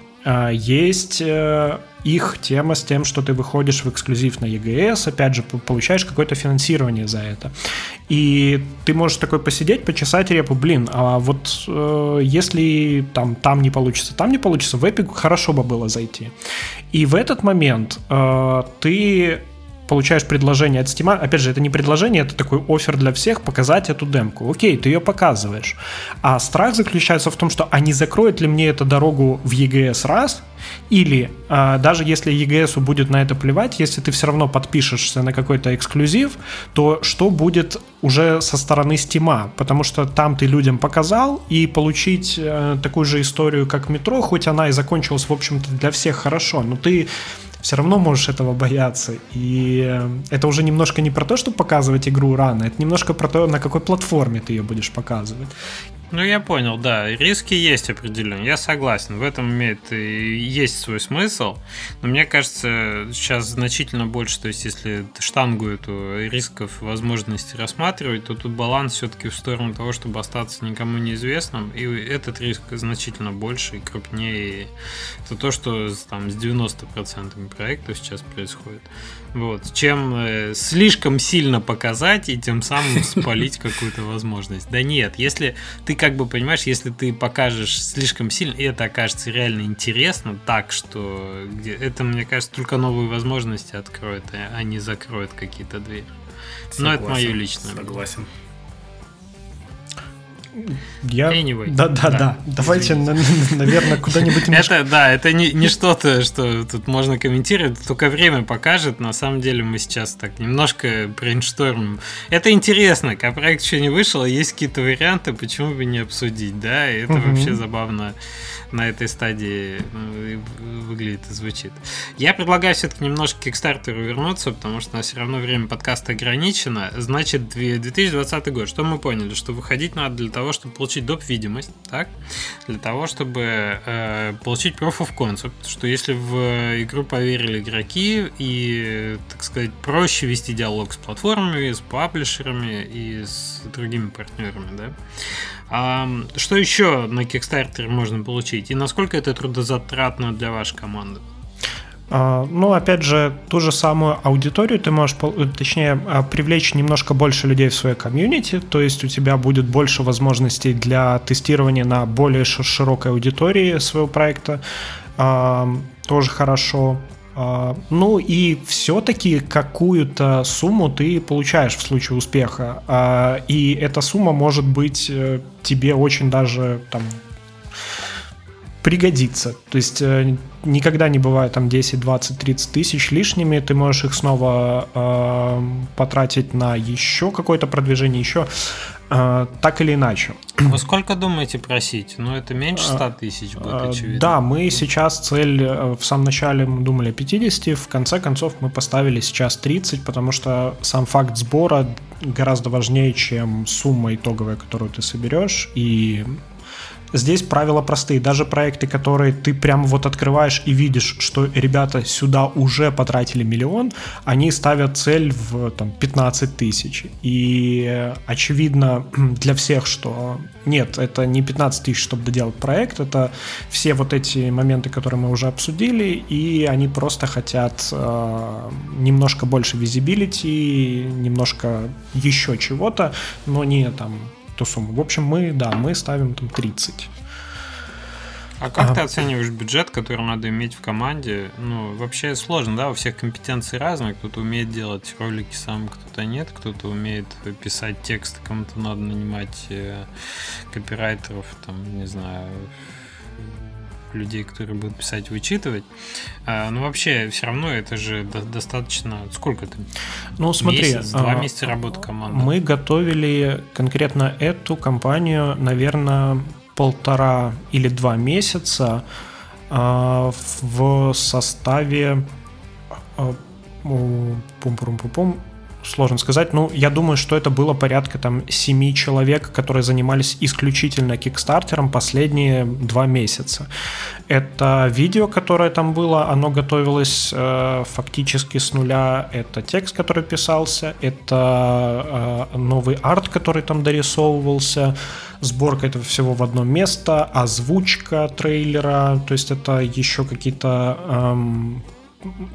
есть э, их тема с тем, что ты выходишь в эксклюзив на EGS, опять же, получаешь какое-то финансирование за это. И ты можешь такой посидеть, почесать репу, блин, а вот э, если там, там не получится, там не получится, в Epic хорошо бы было зайти. И в этот момент э, ты получаешь предложение от Steam, опять же, это не предложение, это такой офер для всех, показать эту демку. Окей, ты ее показываешь. А страх заключается в том, что а не закроет ли мне эту дорогу в EGS раз, или а, даже если EGS будет на это плевать, если ты все равно подпишешься на какой-то эксклюзив, то что будет уже со стороны Steam? Потому что там ты людям показал, и получить а, такую же историю, как метро, хоть она и закончилась, в общем-то, для всех хорошо, но ты все равно можешь этого бояться. И э, это уже немножко не про то, чтобы показывать игру рано, это немножко про то, на какой платформе ты ее будешь показывать. Ну, я понял, да. Риски есть определенно. Я согласен. В этом имеет и есть свой смысл. Но мне кажется, сейчас значительно больше. То есть, если штангу эту рисков, возможности рассматривать, то тут баланс все-таки в сторону того, чтобы остаться никому неизвестным. И этот риск значительно больше и крупнее. Это то, что там с 90% проектов сейчас происходит. Вот. Чем э, слишком сильно показать и тем самым спалить какую-то возможность. Да нет, если ты как бы понимаешь, если ты покажешь слишком сильно, и это окажется реально интересно, так что это, мне кажется, только новые возможности откроет, а не закроет какие-то двери. Согласен, Но это мое личное. Согласен. Я... Anyway. Да, да, да. да. Давайте, наверное, куда-нибудь. Это, да, это не, не что-то, что тут можно комментировать, только время покажет. На самом деле мы сейчас так немножко брейнштормим. Это интересно, как проект еще не вышел, есть какие-то варианты, почему бы не обсудить, да? И это угу. вообще забавно на этой стадии ну, выглядит и звучит. Я предлагаю все-таки немножко к Кикстартеру вернуться, потому что у нас все равно время подкаста ограничено. Значит, 2020 год. Что мы поняли? Что выходить надо для того, чтобы получить доп. видимость, так? Для того, чтобы э, получить Proof of Concept, что если в игру поверили игроки и, так сказать, проще вести диалог с платформами, с паблишерами и с другими партнерами, да? А что еще на Kickstarter можно получить? И насколько это трудозатратно для вашей команды? А, ну, опять же, ту же самую аудиторию ты можешь, точнее, а, привлечь немножко больше людей в свое комьюнити, то есть у тебя будет больше возможностей для тестирования на более широкой аудитории своего проекта, тоже хорошо. А, ну и все-таки какую-то сумму ты получаешь в случае успеха. А, и эта сумма может быть э, тебе очень даже там пригодится. То есть э, никогда не бывает там 10, 20, 30 тысяч лишними. Ты можешь их снова э, потратить на еще какое-то продвижение, еще. А, так или иначе. Вы сколько думаете просить? Ну, это меньше 100 а, тысяч будет, а, очевидно. Да, мы сейчас цель э, в самом начале мы думали 50, в конце концов мы поставили сейчас 30, потому что сам факт сбора гораздо важнее, чем сумма итоговая, которую ты соберешь, и Здесь правила простые. Даже проекты, которые ты прямо вот открываешь и видишь, что ребята сюда уже потратили миллион, они ставят цель в там, 15 тысяч. И очевидно для всех, что нет, это не 15 тысяч, чтобы доделать проект, это все вот эти моменты, которые мы уже обсудили, и они просто хотят э, немножко больше визибилити, немножко еще чего-то, но не там ту сумму. В общем, мы, да, мы ставим там 30. А как а... ты оцениваешь бюджет, который надо иметь в команде? Ну, вообще сложно, да, у всех компетенции разные. Кто-то умеет делать ролики сам, кто-то нет, кто-то умеет писать текст, кому-то надо нанимать э, копирайтеров, там, не знаю, людей, которые будут писать, вычитывать. А, но вообще, все равно это же до- достаточно... Сколько ты? Ну, смотри. Месяц, два а, месяца работы команды. Мы готовили конкретно эту компанию, наверное, полтора или два месяца а, в составе а, пум-пум-пум-пум сложно сказать. Ну, я думаю, что это было порядка там семи человек, которые занимались исключительно кикстартером последние два месяца. Это видео, которое там было, оно готовилось э, фактически с нуля. Это текст, который писался, это э, новый арт, который там дорисовывался, сборка этого всего в одно место, озвучка трейлера, то есть это еще какие-то эм,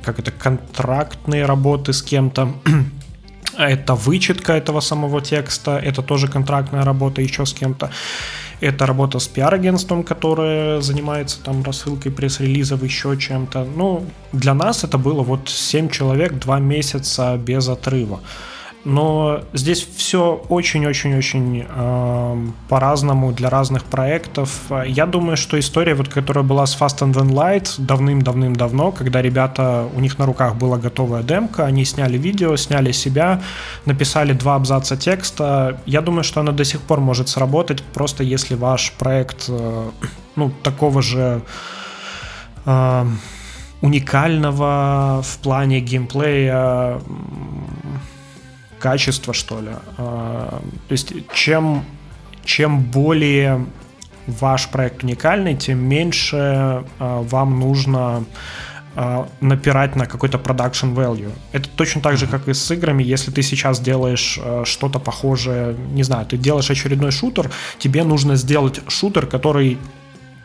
как это контрактные работы с кем-то это вычетка этого самого текста, это тоже контрактная работа еще с кем-то. Это работа с пиар-агентством, которое занимается там рассылкой пресс-релизов, еще чем-то. Ну, для нас это было вот 7 человек, 2 месяца без отрыва но здесь все очень-очень-очень э, по-разному для разных проектов. Я думаю, что история, вот, которая была с Fast and Then Light давным-давным-давно, когда ребята, у них на руках была готовая демка, они сняли видео, сняли себя, написали два абзаца текста. Я думаю, что она до сих пор может сработать, просто если ваш проект, э, ну, такого же... Э, уникального в плане геймплея качество, что ли. А, то есть чем чем более ваш проект уникальный, тем меньше э, вам нужно э, напирать на какой-то production value. Это точно так же, как и с играми. Если ты сейчас делаешь что-то похожее, не знаю, ты делаешь очередной шутер, тебе нужно сделать шутер, который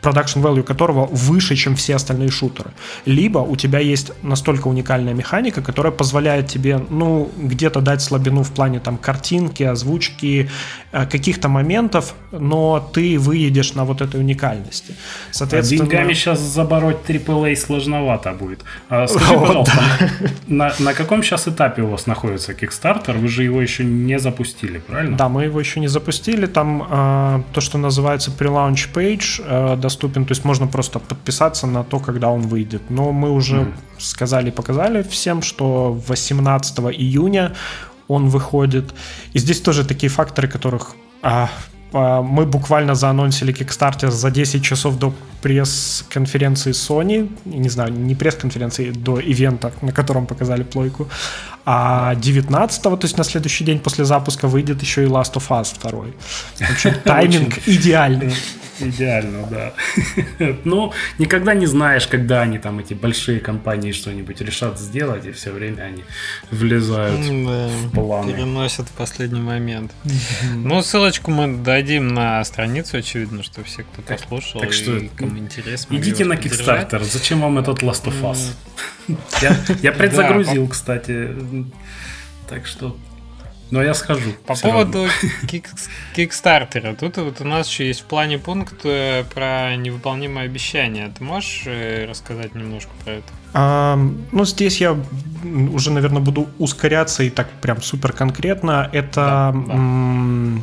продакшн value которого выше, чем все остальные шутеры. Либо у тебя есть настолько уникальная механика, которая позволяет тебе, ну, где-то дать слабину в плане там картинки, озвучки, э, каких-то моментов, но ты выедешь на вот этой уникальности. Соответственно... А деньгами сейчас забороть AAA сложновато будет. А скажи, О, пожалуйста, да. на, на каком сейчас этапе у вас находится Kickstarter? Вы же его еще не запустили, правильно? Да, мы его еще не запустили. Там э, то, что называется pre-launch page, э, доступен, то есть можно просто подписаться на то, когда он выйдет. Но мы уже mm. сказали и показали всем, что 18 июня он выходит. И здесь тоже такие факторы, которых а, а, мы буквально заанонсили Kickstarter за 10 часов до пресс-конференции Sony, не знаю, не пресс-конференции, до ивента, на котором показали плойку, а 19-го, то есть на следующий день после запуска выйдет еще и Last of Us 2. В общем, тайминг идеальный. Идеально, да. Ну, никогда не знаешь, когда они там, эти большие компании, что-нибудь решат сделать, и все время они влезают да, в планы. Переносят в последний момент. Ну, ссылочку мы дадим на страницу, очевидно, что все, кто послушал, так что, кому интересно. Идите на Kickstarter. Зачем вам этот Last of Us? Я предзагрузил, кстати. Так что но я схожу. По поводу Кикстартера. Тут вот у нас еще есть в плане пункт э, про невыполнимое обещание. Ты можешь э, рассказать немножко про это? А, ну, здесь я уже, наверное, буду ускоряться и так прям супер конкретно. Это... Да, да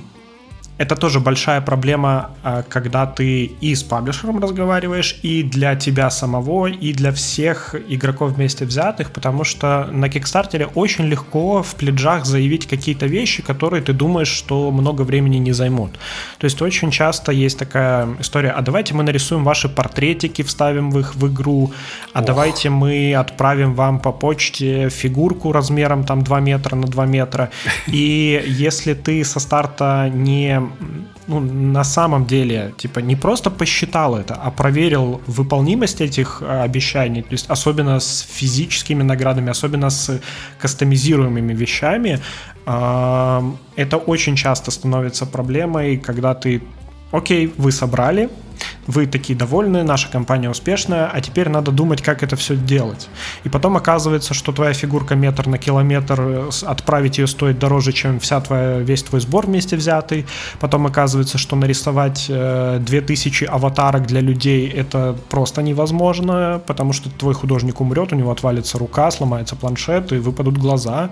это тоже большая проблема, а, когда ты и с паблишером разговариваешь, и для тебя самого, и для всех игроков вместе взятых, потому что на Кикстартере очень легко в пледжах заявить какие-то вещи, которые ты думаешь, что много времени не займут. То есть очень часто есть такая история, а давайте мы нарисуем ваши портретики, вставим в их в игру, а Ох. давайте мы отправим вам по почте фигурку размером там 2 метра на 2 метра. И если ты со старта не ну, на самом деле, типа, не просто посчитал это, а проверил выполнимость этих э, обещаний, то есть особенно с физическими наградами, особенно с кастомизируемыми вещами, это очень часто становится проблемой, когда ты окей, вы собрали, вы такие довольны, наша компания успешная, а теперь надо думать, как это все делать. И потом оказывается, что твоя фигурка метр на километр, отправить ее стоит дороже, чем вся твоя, весь твой сбор вместе взятый. Потом оказывается, что нарисовать э, 2000 аватарок для людей это просто невозможно, потому что твой художник умрет, у него отвалится рука, сломается планшет и выпадут глаза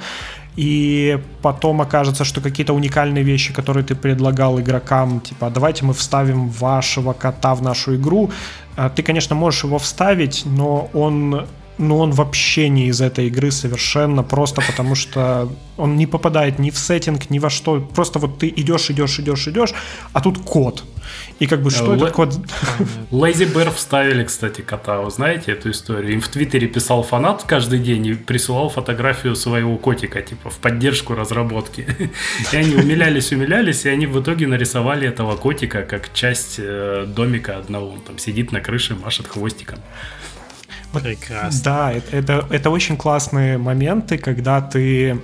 и потом окажется, что какие-то уникальные вещи, которые ты предлагал игрокам, типа, давайте мы вставим вашего кота в нашу игру, а, ты, конечно, можешь его вставить, но он но он вообще не из этой игры совершенно, просто потому что он не попадает ни в сеттинг, ни во что. Просто вот ты идешь, идешь, идешь, идешь, а тут код. И как бы что Л- этот код... Lazy Bear вставили, кстати, кота. Вы знаете эту историю? Им в Твиттере писал фанат каждый день и присылал фотографию своего котика, типа, в поддержку разработки. И они умилялись, умилялись, и они в итоге нарисовали этого котика как часть э, домика одного. Он там сидит на крыше, машет хвостиком. Прекрасно. Да, это, это, это очень классные моменты, когда ты,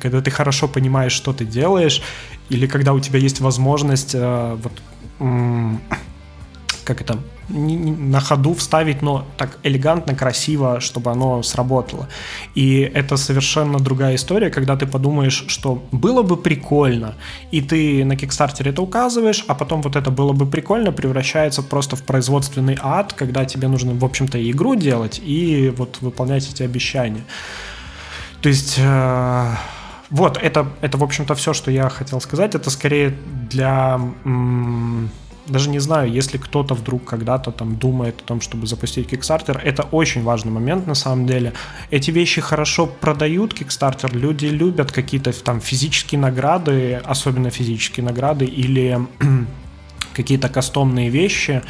когда ты хорошо понимаешь, что ты делаешь, или когда у тебя есть возможность э, вот, как это, на ходу вставить, но так элегантно, красиво, чтобы оно сработало. И это совершенно другая история, когда ты подумаешь, что было бы прикольно, и ты на Кикстартере это указываешь, а потом вот это было бы прикольно превращается просто в производственный ад, когда тебе нужно, в общем-то, игру делать, и вот выполнять эти обещания. То есть... Э, вот, это, это, в общем-то, все, что я хотел сказать. Это скорее для... М- даже не знаю, если кто-то вдруг когда-то там думает о том, чтобы запустить Kickstarter, это очень важный момент на самом деле. Эти вещи хорошо продают Kickstarter, люди любят какие-то там физические награды, особенно физические награды или какие-то кастомные вещи,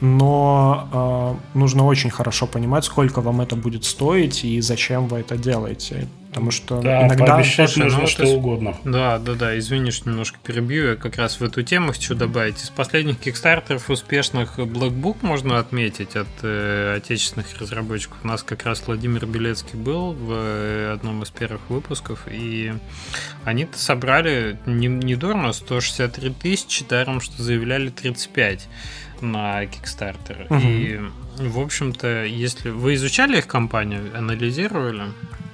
но э, нужно очень хорошо понимать, сколько вам это будет стоить и зачем вы это делаете. Потому что да, иногда... пообещать Слушай, можно ну, что угодно. Да, да, да, извини, что немножко перебью, я как раз в эту тему хочу добавить. Из последних кикстартеров успешных Black Book можно отметить от э, отечественных разработчиков. У нас как раз Владимир Белецкий был в э, одном из первых выпусков, и они-то собрали недорого, 163 тысячи, даром, что заявляли 35 на Kickstarter. Угу. И, в общем-то, если вы изучали их компанию, анализировали?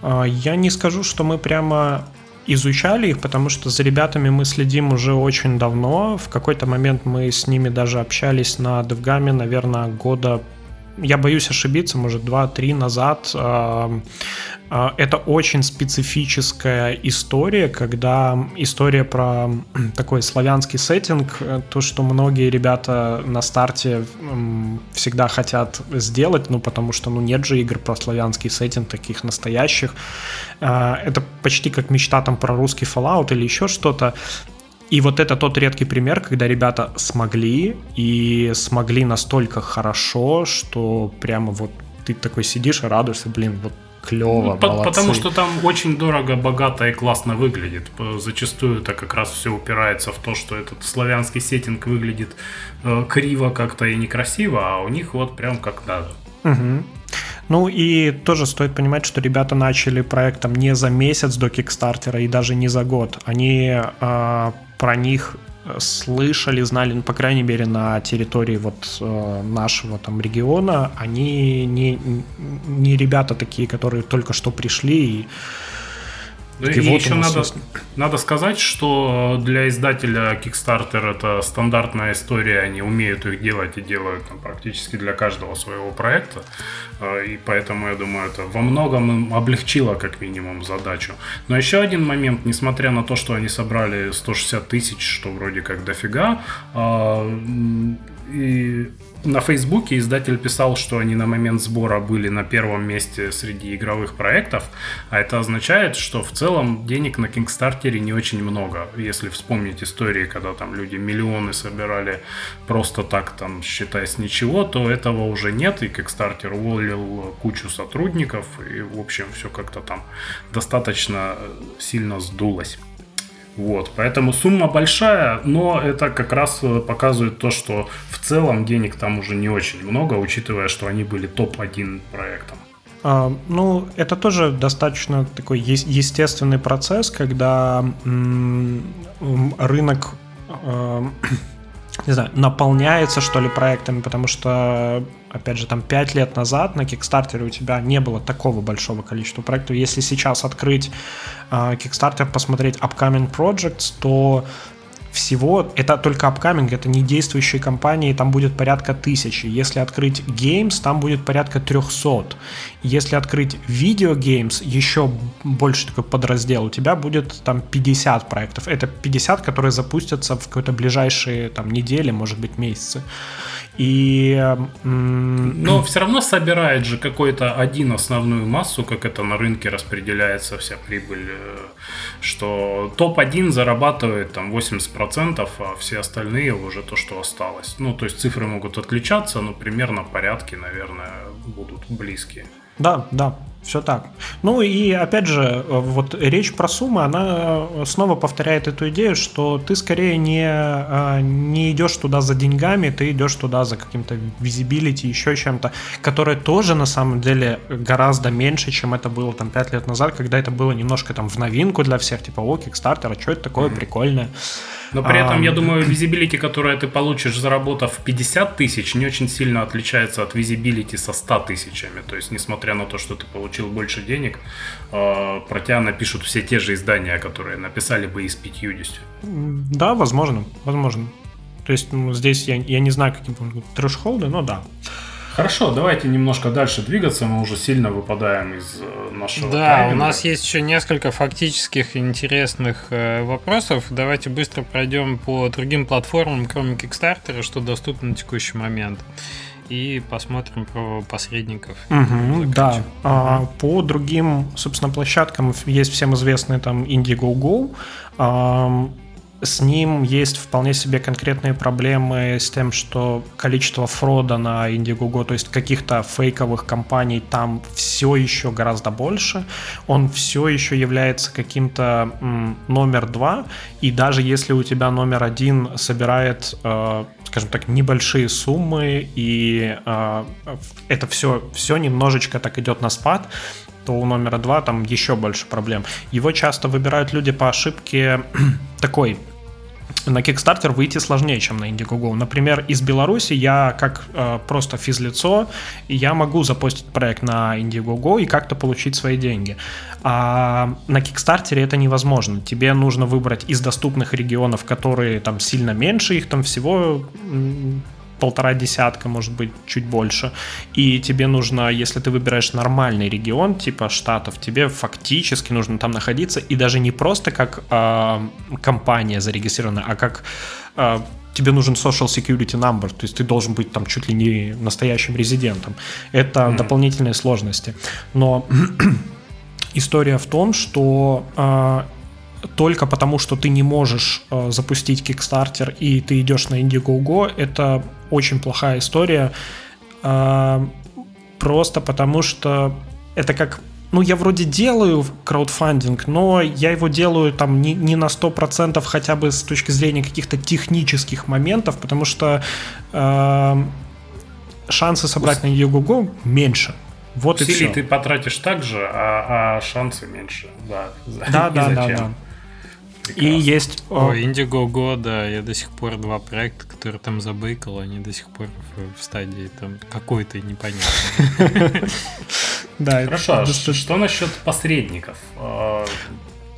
А, я не скажу, что мы прямо изучали их, потому что за ребятами мы следим уже очень давно. В какой-то момент мы с ними даже общались на DevGAM, наверное, года я боюсь ошибиться, может, 2-3 назад. А, это очень специфическая история, когда история про такой славянский сеттинг, э, то, что многие ребята на старте всегда хотят сделать, ну, потому что, ну, нет же игр про славянский сеттинг таких настоящих. Это почти как мечта там про русский Fallout или еще что-то. И вот это тот редкий пример, когда ребята смогли, и смогли настолько хорошо, что прямо вот ты такой сидишь и радуешься, блин, вот клево, ну, Потому что там очень дорого, богато и классно выглядит. Зачастую это как раз все упирается в то, что этот славянский сеттинг выглядит э, криво как-то и некрасиво, а у них вот прям как надо. Угу. Ну и тоже стоит понимать, что ребята начали проектом не за месяц до Кикстартера и даже не за год. Они э, про них слышали, знали, ну, по крайней мере, на территории вот э, нашего там региона, они не, не ребята такие, которые только что пришли и да и вот еще надо, надо сказать, что для издателя Kickstarter это стандартная история, они умеют их делать и делают там, практически для каждого своего проекта. А, и поэтому, я думаю, это во многом им облегчило как минимум задачу. Но еще один момент, несмотря на то, что они собрали 160 тысяч, что вроде как дофига, а, и на Фейсбуке издатель писал, что они на момент сбора были на первом месте среди игровых проектов, а это означает, что в целом денег на Кингстартере не очень много. Если вспомнить истории, когда там люди миллионы собирали просто так, там, считая с ничего, то этого уже нет, и Kickstarter уволил кучу сотрудников, и, в общем, все как-то там достаточно сильно сдулось. Вот, поэтому сумма большая, но это как раз э, показывает то, что в целом денег там уже не очень много, учитывая, что они были топ-1 проектом. А, ну, это тоже достаточно такой естественный процесс, когда м- рынок э- не знаю, наполняется, что ли, проектами, потому что, опять же, там 5 лет назад на Kickstarter у тебя не было такого большого количества проектов. Если сейчас открыть э, Kickstarter, посмотреть upcoming projects, то всего, это только upcoming, это не действующие компании, там будет порядка тысячи. Если открыть Games, там будет порядка 300. Если открыть Video Games, еще больше такой подраздел, у тебя будет там 50 проектов. Это 50, которые запустятся в какой-то ближайшие там недели, может быть, месяцы. И... Но все равно собирает же какой-то один основную массу, как это на рынке распределяется вся прибыль, э, что топ-1 зарабатывает там 80%, а все остальные уже то, что осталось. Ну, то есть цифры могут отличаться, но примерно порядки, наверное, будут близкие. Да, да, все так. Ну и опять же, вот речь про суммы, она снова повторяет эту идею, что ты скорее не, а, не идешь туда за деньгами, ты идешь туда за каким-то visibility, еще чем-то, которое тоже на самом деле гораздо меньше, чем это было там 5 лет назад, когда это было немножко там в новинку для всех, типа, о, Kickstarter, а что это такое mm-hmm. прикольное. Но при этом, а, я думаю, visibility, которое ты получишь, заработав 50 тысяч, не очень сильно отличается от visibility со 100 тысячами. То есть, несмотря на то, что ты получил больше денег, а, про тебя напишут все те же издания, которые написали бы и с 50. Да, возможно, возможно. То есть, ну, здесь я, я не знаю, каким будут трэшхолды, но да. Хорошо, давайте немножко дальше двигаться. Мы уже сильно выпадаем из э, нашего. Да, тайминга. у нас есть еще несколько фактических интересных э, вопросов. Давайте быстро пройдем по другим платформам, кроме Kickstarter, что доступно на текущий момент. И посмотрим про посредников. Угу, да. А, по другим, собственно, площадкам есть всем известный там Indiegogo. А, с ним есть вполне себе конкретные проблемы с тем, что количество фрода на Indiegogo, то есть каких-то фейковых компаний там все еще гораздо больше. Он все еще является каким-то номер два, и даже если у тебя номер один собирает, э, скажем так, небольшие суммы, и э, это все, все немножечко так идет на спад, то у номера два там еще больше проблем. Его часто выбирают люди по ошибке такой на Kickstarter выйти сложнее, чем на Indiegogo. Например, из Беларуси я как э, просто физлицо, я могу запустить проект на Indiegogo и как-то получить свои деньги. А на Kickstarter это невозможно. Тебе нужно выбрать из доступных регионов, которые там сильно меньше, их там всего полтора десятка, может быть, чуть больше. И тебе нужно, если ты выбираешь нормальный регион, типа штатов, тебе фактически нужно там находиться, и даже не просто как э, компания зарегистрирована, а как э, тебе нужен social security number, то есть ты должен быть там чуть ли не настоящим резидентом. Это mm-hmm. дополнительные сложности. Но история в том, что э, только потому, что ты не можешь э, запустить Kickstarter и ты идешь на Indiegogo, это очень плохая история. Просто потому что это как ну, я вроде делаю краудфандинг, но я его делаю там не, не на 100% хотя бы с точки зрения каких-то технических моментов, потому что э, шансы собрать на Indiegogo меньше. Вот Усилий и все. ты потратишь так же, а, а шансы меньше. Да, да, да, да, да. И есть... О, Indiegogo, да, я до сих пор два проекта, которые там забейкал, они до сих пор в, в стадии там какой-то непонятный. Да, Хорошо, а что насчет посредников?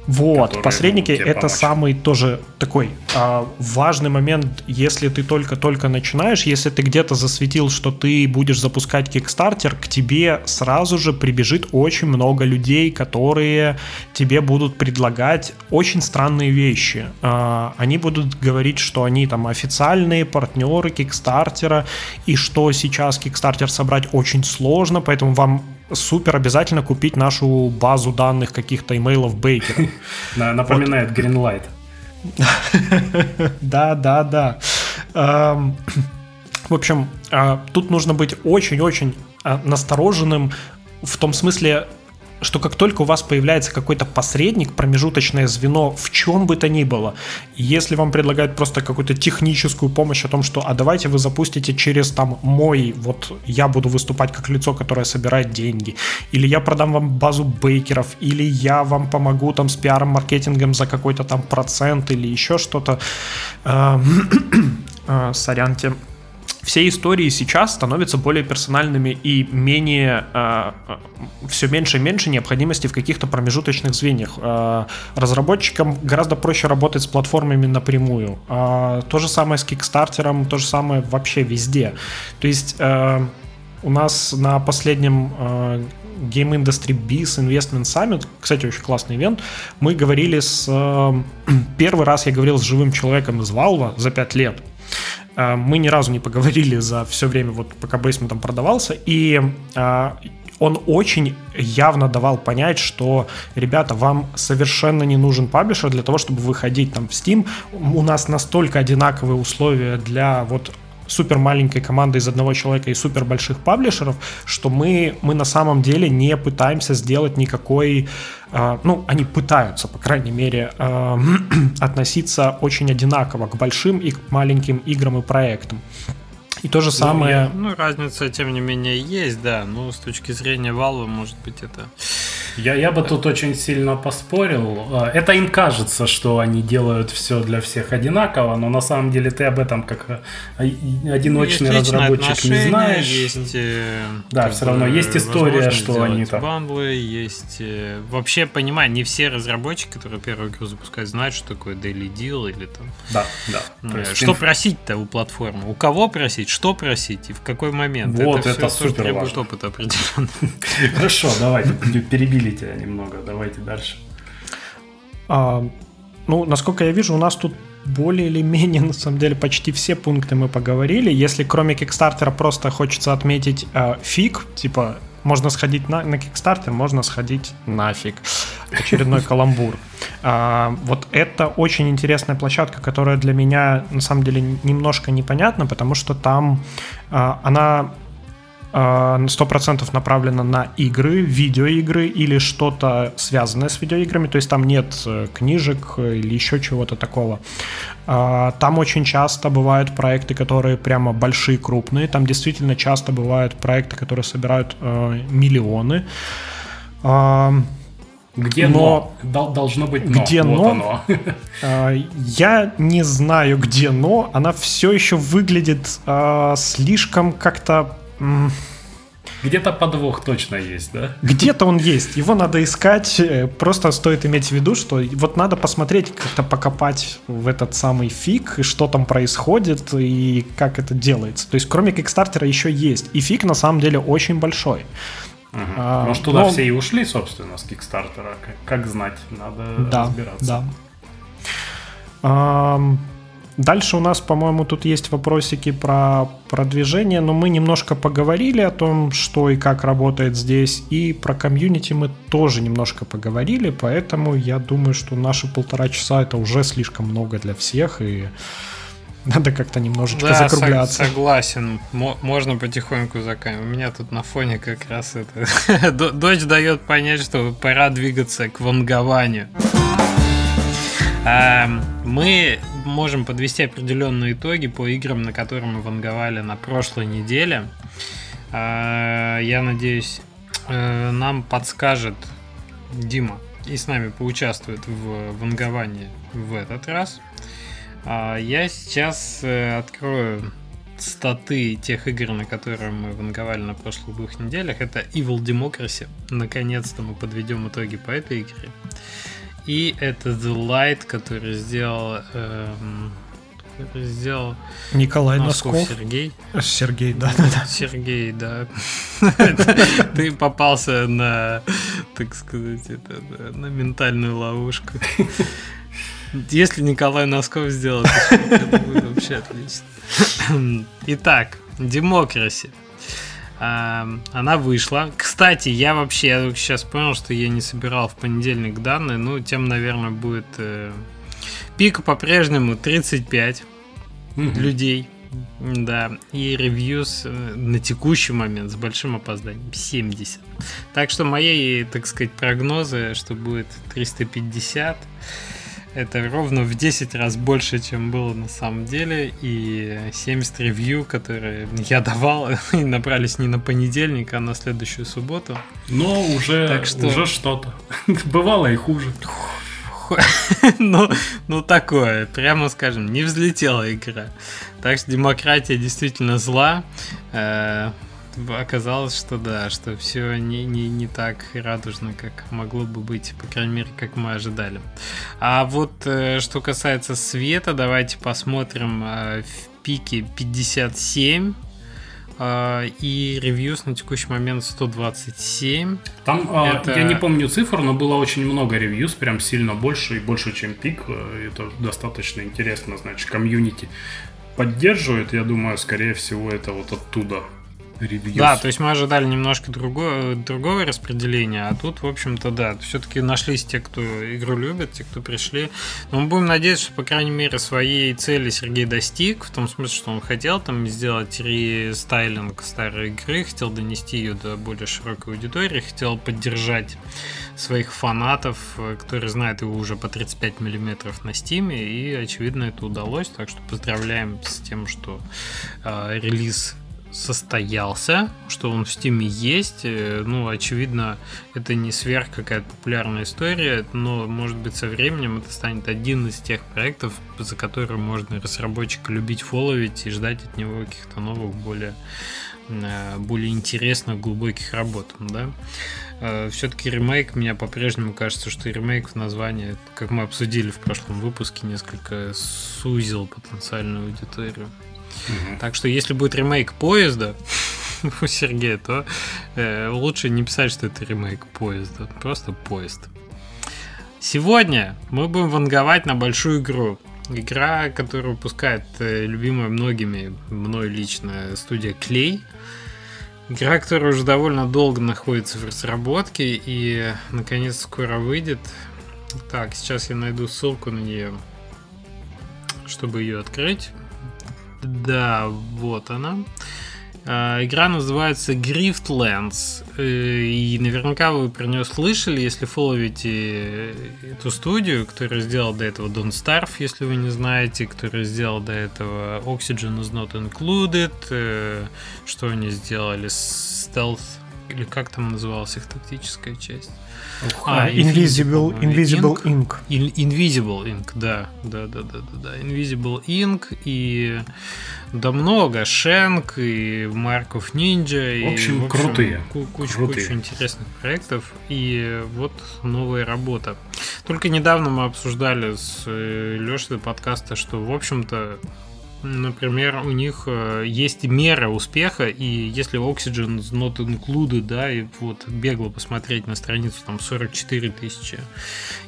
Вот, посредники это помочь. самый тоже такой а, важный момент, если ты только-только начинаешь, если ты где-то засветил, что ты будешь запускать Kickstarter, к тебе сразу же прибежит очень много людей, которые тебе будут предлагать очень странные вещи. А, они будут говорить, что они там официальные партнеры Kickstarter, и что сейчас Kickstarter собрать очень сложно, поэтому вам супер обязательно купить нашу базу данных каких-то имейлов Бейкера. Напоминает Greenlight. Да, да, да. В общем, а, тут нужно быть очень-очень а, настороженным в том смысле, что как только у вас появляется какой-то посредник, промежуточное звено в чем бы то ни было, если вам предлагают просто какую-то техническую помощь о том, что а давайте вы запустите через там мой, вот я буду выступать как лицо, которое собирает деньги, или я продам вам базу бейкеров, или я вам помогу там с пиаром, маркетингом за какой-то там процент или еще что-то, э, э, сорянте, все истории сейчас становятся более персональными и менее э, все меньше и меньше необходимости в каких-то промежуточных звеньях. Э, разработчикам гораздо проще работать с платформами напрямую. Э, то же самое с Kickstarter, то же самое вообще везде. То есть э, у нас на последнем э, Game Industry Biz Investment Summit, кстати, очень классный ивент, мы говорили с... Э, первый раз я говорил с живым человеком из Valve за 5 лет. Э, мы ни разу не поговорили за все время, вот пока Basement там продавался, и э, он очень явно давал понять, что, ребята, вам совершенно не нужен паблишер для того, чтобы выходить там в Steam. У нас настолько одинаковые условия для вот супер маленькой команды из одного человека и супер больших паблишеров, что мы, мы на самом деле не пытаемся сделать никакой, э, ну, они пытаются, по крайней мере, э, относиться очень одинаково к большим и к маленьким играм и проектам. И то же самое... Ну, ну, разница, тем не менее, есть, да. Но с точки зрения Valve, может быть, это я, я бы тут очень сильно поспорил. А, это им кажется, что они делают все для всех одинаково, но на самом деле ты об этом как а, одиночный есть разработчик не знаешь. Есть, э, да, все равно есть история, что они там. Бамблы, есть. Э, вообще, понимаю, не все разработчики, которые первую игру запускают, знают, что такое Daily Deal или там. Да, да. Что инф... просить-то у платформы? У кого просить? Что просить и в какой момент? Вот это, это супер требует важно. опыта определенно. Хорошо, давайте перебили перебили тебя немного. Давайте дальше. А, ну, насколько я вижу, у нас тут более или менее, на самом деле, почти все пункты мы поговорили. Если кроме Кикстартера просто хочется отметить э, фиг, типа можно сходить на, на Kickstarter, можно сходить нафиг. Очередной каламбур. А, вот это очень интересная площадка, которая для меня на самом деле немножко непонятна, потому что там а, она а, сто процентов направлена на игры, видеоигры или что-то связанное с видеоиграми, то есть там нет э, книжек или еще чего-то такого. А, там очень часто бывают проекты, которые прямо большие, крупные, там действительно часто бывают проекты, которые собирают э, миллионы. А, где но? но? Должно быть но. Где вот но? Оно. Я не знаю, где но. Она все еще выглядит слишком как-то где-то подвох точно есть, да? Где-то он есть. Его надо искать. Э, просто стоит иметь в виду, что вот надо посмотреть, как-то покопать в этот самый фиг, и что там происходит, и как это делается. То есть, кроме Кикстартера еще есть. И фиг на самом деле очень большой. Угу. А, Может, туда но... все и ушли, собственно, с Кикстартера. Как, как знать, надо да, разбираться. Да. А, Дальше у нас, по-моему, тут есть вопросики про продвижение, но мы немножко поговорили о том, что и как работает здесь, и про комьюнити мы тоже немножко поговорили, поэтому я думаю, что наши полтора часа это уже слишком много для всех, и надо как-то немножечко да, закругляться. согласен. можно потихоньку заканчивать. У меня тут на фоне как раз это... Дочь дает понять, что пора двигаться к вангованию. Эм, мы можем подвести определенные итоги по играм, на которые мы ванговали на прошлой неделе. Э, я надеюсь, э, нам подскажет Дима и с нами поучаствует в ванговании в этот раз. А, я сейчас э, открою статы тех игр, на которые мы ванговали на прошлых двух неделях. Это Evil Democracy. Наконец-то мы подведем итоги по этой игре. И это The Light, который сделал... Эм, который сделал... Николай Носков. Носков Сергей. Сергей, да. Сергей, да. Ты попался на, так сказать, на ментальную ловушку. Если Николай Носков сделал, это будет вообще отлично. Итак, демокраси она вышла. Кстати, я вообще я сейчас понял, что я не собирал в понедельник данные. Ну, тем, наверное, будет э, пик по-прежнему 35 угу. людей. Да, и ревьюс э, на текущий момент с большим опозданием 70. Так что мои, так сказать, прогнозы, что будет 350, это ровно в 10 раз больше, чем было на самом деле. И 70 ревью, которые я давал, набрались не на понедельник, а на следующую субботу. Но уже, так что... уже что-то. Бывало и хуже. ну, ну такое, прямо скажем, не взлетела игра. Так что демократия действительно зла. Э, оказалось, что да, что все не, не, не так радужно, как могло бы быть, по крайней мере, как мы ожидали. А вот э, что касается света, давайте посмотрим э, в пике 57 э, и ревьюс на текущий момент 127. Там, это... я не помню цифр, но было очень много reviews, прям сильно больше и больше, чем пик. Это достаточно интересно, значит, комьюнити поддерживает, я думаю, скорее всего, это вот оттуда reviews. Да, то есть мы ожидали немножко другое, другого распределения, а тут, в общем-то, да, все-таки нашлись те, кто игру любит, те, кто пришли. Но мы будем надеяться, что, по крайней мере, своей цели Сергей достиг, в том смысле, что он хотел там сделать рестайлинг старой игры, хотел донести ее до более широкой аудитории, хотел поддержать своих фанатов, которые знают его уже по 35 миллиметров на стиме, и, очевидно, это удалось, так что поздравляем с тем, что э, релиз состоялся, что он в Стиме есть. Э, ну, очевидно, это не сверх какая-то популярная история, но, может быть, со временем это станет один из тех проектов, за которые можно разработчика любить, фолловить и ждать от него каких-то новых, более, э, более интересных, глубоких работ. Да? Э, Все-таки ремейк, мне по-прежнему кажется, что ремейк в названии, как мы обсудили в прошлом выпуске, несколько сузил потенциальную аудиторию. Так что если будет ремейк поезда у Сергея, то э, лучше не писать, что это ремейк поезда. Просто поезд. Сегодня мы будем ванговать на большую игру. Игра, которую выпускает э, любимая многими, мной лично, студия Клей. Игра, которая уже довольно долго находится в разработке и наконец скоро выйдет. Так, сейчас я найду ссылку на нее, чтобы ее открыть. Да, вот она. А, игра называется Griftlands. Э, и наверняка вы про нее слышали, если фолловите эту студию, которая сделала до этого Don't Starve, если вы не знаете, которая сделала до этого Oxygen is not included, э, что они сделали, Stealth, или как там называлась их тактическая часть. А, Invisible, Invisible Ink. Ink. Invisible Ink, да, да, да, да, да, да. Invisible Ink и да много, Шенк и Марков Ninja. В общем, и, в общем крутые. Куча, крутые. куча интересных проектов. И вот новая работа. Только недавно мы обсуждали с э, Лешей подкаста, что, в общем-то, Например, у них э, есть мера успеха, и если Oxygen not included, да, и вот бегло посмотреть на страницу, там 44 тысячи,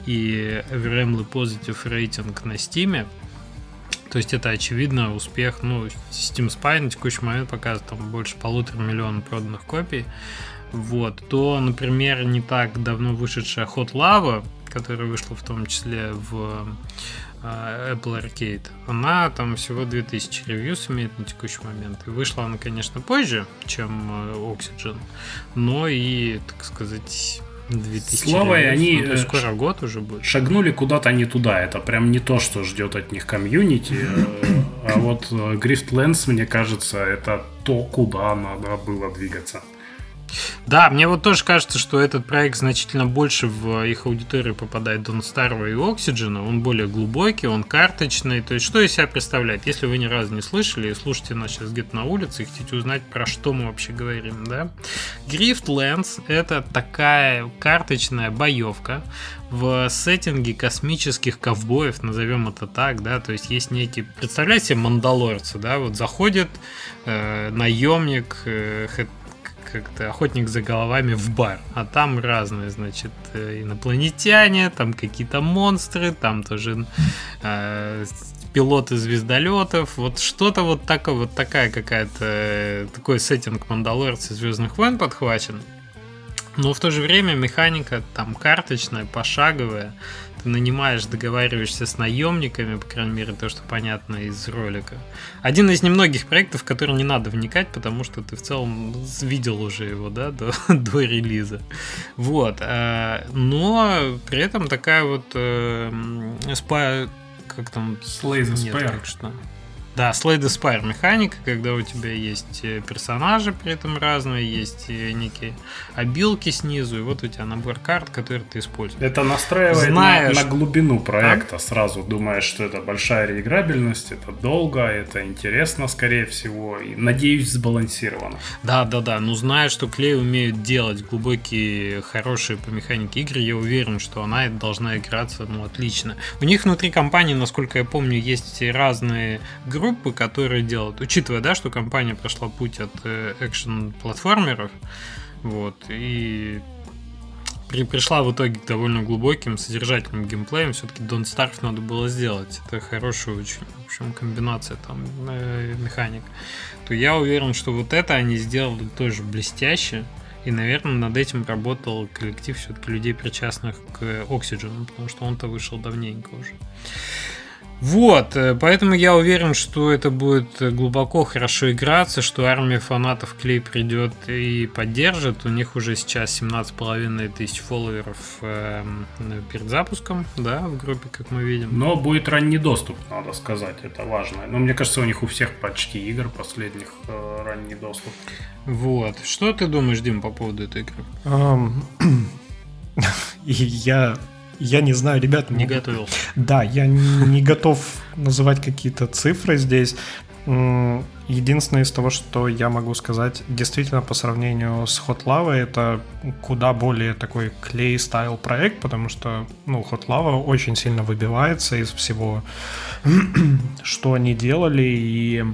и Overwhelmingly Positive рейтинг на Steam, то есть это очевидно успех, ну, Steam Spy на текущий момент показывает там больше полутора миллионов проданных копий, вот, то, например, не так давно вышедшая Hot Lava, которая вышла в том числе в Apple Arcade, она там всего 2000 ревьюс имеет на текущий момент. И вышла она, конечно, позже, чем э, Oxygen, но и, так сказать, 2000 Слава, и они ну, скоро год уже будет. Шагнули куда-то не туда. Это прям не то, что ждет от них комьюнити. Э, а вот Griftlands, мне кажется, это то, куда надо было двигаться. Да, мне вот тоже кажется, что этот проект значительно больше в их аудиторию попадает Дон Старого и Oxygen. Он более глубокий, он карточный. То есть, что из себя представляет? Если вы ни разу не слышали и слушаете нас сейчас где-то на улице и хотите узнать, про что мы вообще говорим, да? Griftlands — это такая карточная боевка в сеттинге космических ковбоев, назовем это так, да, то есть есть некий, представляете мандалорцы, да, вот заходит э, наемник, э, как-то охотник за головами в бар. А там разные, значит, э, инопланетяне, там какие-то монстры, там тоже э, пилоты звездолетов. Вот что-то вот такое, вот такая какая-то, такой сеттинг Мандалорца Звездных войн подхвачен. Но в то же время механика там карточная, пошаговая ты нанимаешь, договариваешься с наемниками, по крайней мере, то, что понятно из ролика. Один из немногих проектов, в который не надо вникать, потому что ты в целом видел уже его, да, до, до релиза. Вот. Э, но при этом такая вот э, спа, как там... Slay the Spire. что да, Slay the Spire механика, когда у тебя есть э, персонажи при этом разные, есть э, некие обилки снизу, и вот у тебя набор карт, которые ты используешь. Это настраивает Знаешь... на, на глубину проекта. А? Сразу думаешь, что это большая реиграбельность, это долго, это интересно, скорее всего, и, надеюсь, сбалансировано. Да, да, да. Ну, зная, что Клей умеет делать глубокие, хорошие по механике игры, я уверен, что она должна играться, ну, отлично. У них внутри компании, насколько я помню, есть разные группы, группы, которые делают, учитывая, да, что компания прошла путь от э, экшен-платформеров, вот, и при, пришла в итоге к довольно глубоким, содержательным геймплеем, все-таки Don't Starve надо было сделать. Это хорошая очень, в общем, комбинация там э, механик. То я уверен, что вот это они сделали тоже блестяще. И, наверное, над этим работал коллектив все-таки людей, причастных к Oxygen, потому что он-то вышел давненько уже. Вот, э, поэтому я уверен, что это будет глубоко хорошо играться, что армия фанатов Клей придет и поддержит. У них уже сейчас 17,5 тысяч фолловеров э, перед запуском, да, в группе, как мы видим. Но будет ранний доступ, надо сказать, это важно. Но мне кажется, у них у всех почти игр последних э, ранний доступ. Вот. Что ты думаешь, Дим, по поводу этой игры? Um, я я не знаю, ребят. Не готовился. Да, я не готов называть какие-то цифры здесь. Единственное из того, что я могу сказать, действительно по сравнению с Hot Lava, это куда более такой клей-стайл проект, потому что ну, Hot Lava очень сильно выбивается из всего, что они делали, и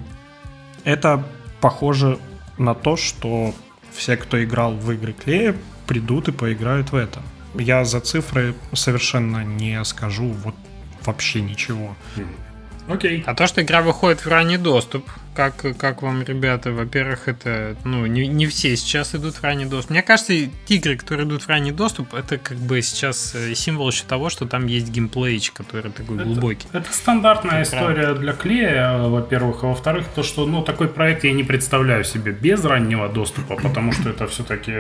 это похоже на то, что все, кто играл в игры клея, придут и поиграют в это. Я за цифры совершенно не скажу вот вообще ничего. Окей. Okay. А то, что игра выходит в ранний доступ, как, как вам, ребята? Во-первых, это, ну, не, не все сейчас идут в ранний доступ. Мне кажется, игры, которые идут в ранний доступ, это как бы сейчас э, символ еще того, что там есть геймплейч, который такой это, глубокий. Это стандартная это история правда. для клея, во-первых. А во-вторых, то, что, ну, такой проект я не представляю себе без раннего доступа, потому что это все-таки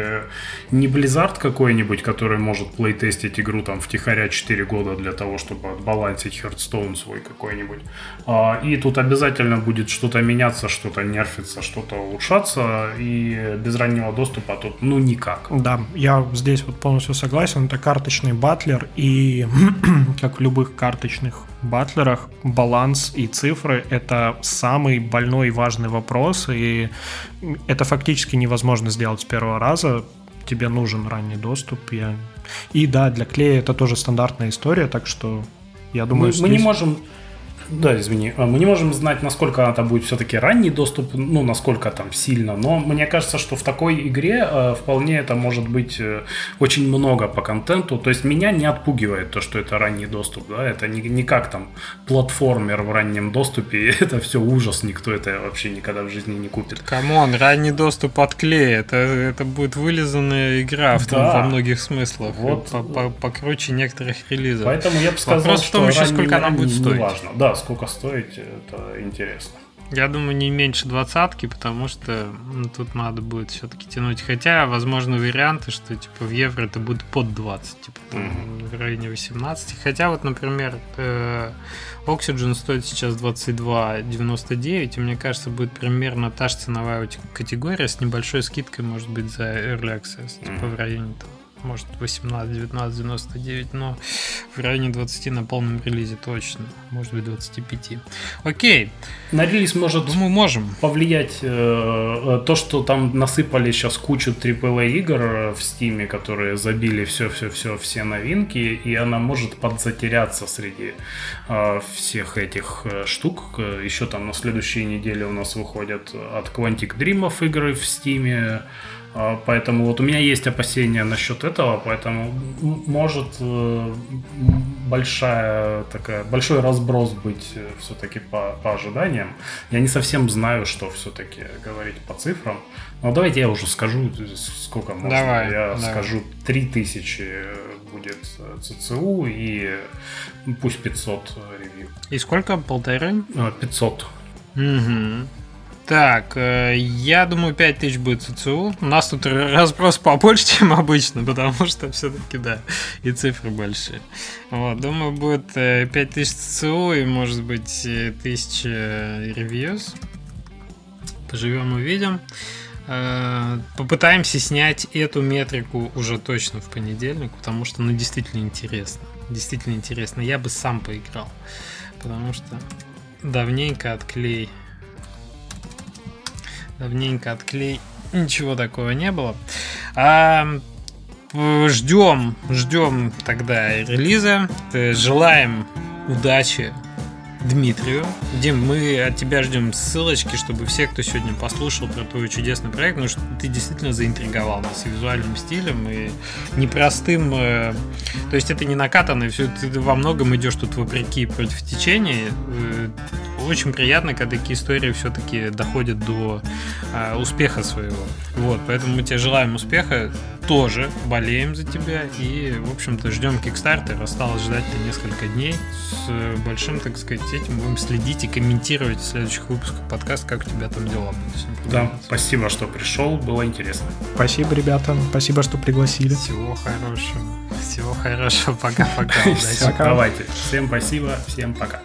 не Blizzard какой-нибудь, который может плейтестить игру там втихаря 4 года для того, чтобы отбалансить Hearthstone свой какой-нибудь. А, и тут обязательно будет что-то менять меняться, что-то нерфиться, что-то улучшаться, и без раннего доступа тут ну никак. Да, я здесь вот полностью согласен, это карточный батлер, и как в любых карточных батлерах, баланс и цифры — это самый больной и важный вопрос, и это фактически невозможно сделать с первого раза, тебе нужен ранний доступ. Я... И да, для клея это тоже стандартная история, так что я думаю, мы, здесь... мы не можем да, извини. А мы не можем знать, насколько это будет все-таки ранний доступ, ну, насколько там сильно, но мне кажется, что в такой игре э, вполне это может быть э, очень много по контенту. То есть меня не отпугивает то, что это ранний доступ, да, это не, не как там платформер в раннем доступе, это все ужас, никто это вообще никогда в жизни не купит. Come on, ранний доступ от Klei, это, это будет вылизанная игра в, да. во многих смыслах, вот. покруче некоторых релизов. Поэтому я бы сказал, Вопрос в том еще, сколько она будет стоить. Важно. Да, сколько стоить, это интересно. Я думаю, не меньше двадцатки, потому что ну, тут надо будет все-таки тянуть. Хотя, возможно, варианты, что типа в евро это будет под 20, типа там, mm-hmm. в районе 18. Хотя вот, например, э, Oxygen стоит сейчас 22,99, и мне кажется, будет примерно та же ценовая категория с небольшой скидкой, может быть, за Early Access, mm-hmm. типа в районе того может 18, 19, 99, но в районе 20 на полном релизе точно, может быть 25. Окей. На релиз может Думаю, можем. повлиять э, то, что там насыпали сейчас кучу AAA игр в Steam, которые забили все-все-все, все новинки, и она может подзатеряться среди э, всех этих э, штук. Еще там на следующей неделе у нас выходят от Quantic Dream игры в Steam, поэтому вот у меня есть опасения насчет этого, поэтому может э, большая такая, большой разброс быть э, все-таки по, по ожиданиям. Я не совсем знаю, что все-таки говорить по цифрам. Но давайте я уже скажу, сколько можно. Давай, я давай. скажу 3000 будет ЦЦУ и пусть 500 ревью. И сколько? Полторы? 500. Угу. Так, э, я думаю, 5000 будет ЦЦУ. У нас тут разброс побольше, чем обычно, потому что все-таки, да, и цифры большие. Вот, думаю, будет 5000 э, ЦЦУ и, может быть, 1000 ревьюз. Поживем, увидим. Э, попытаемся снять эту метрику уже точно в понедельник, потому что, ну, действительно интересно. Действительно интересно. Я бы сам поиграл, потому что давненько отклей давненько отклей. Ничего такого не было. А, ждем, ждем тогда релиза. Желаем удачи Дмитрию. Дим, мы от тебя ждем ссылочки, чтобы все, кто сегодня послушал про твой чудесный проект, ну что ты действительно заинтриговал нас и визуальным стилем, и непростым. Э, то есть это не накатанное, все, ты во многом идешь тут вопреки против течения. Э, очень приятно, когда такие истории все-таки доходят до э, успеха своего. Вот, поэтому мы тебе желаем успеха, тоже болеем за тебя и, в общем-то, ждем Kickstarter. Осталось ждать-то несколько дней. С большим, так сказать, этим будем следить и комментировать в следующих выпусках подкаста, как у тебя там дела будут. Да, спасибо, что пришел, было интересно. Спасибо, ребята, спасибо, что пригласили. Всего хорошего. Всего хорошего, пока-пока. Давайте. Всем спасибо, всем пока.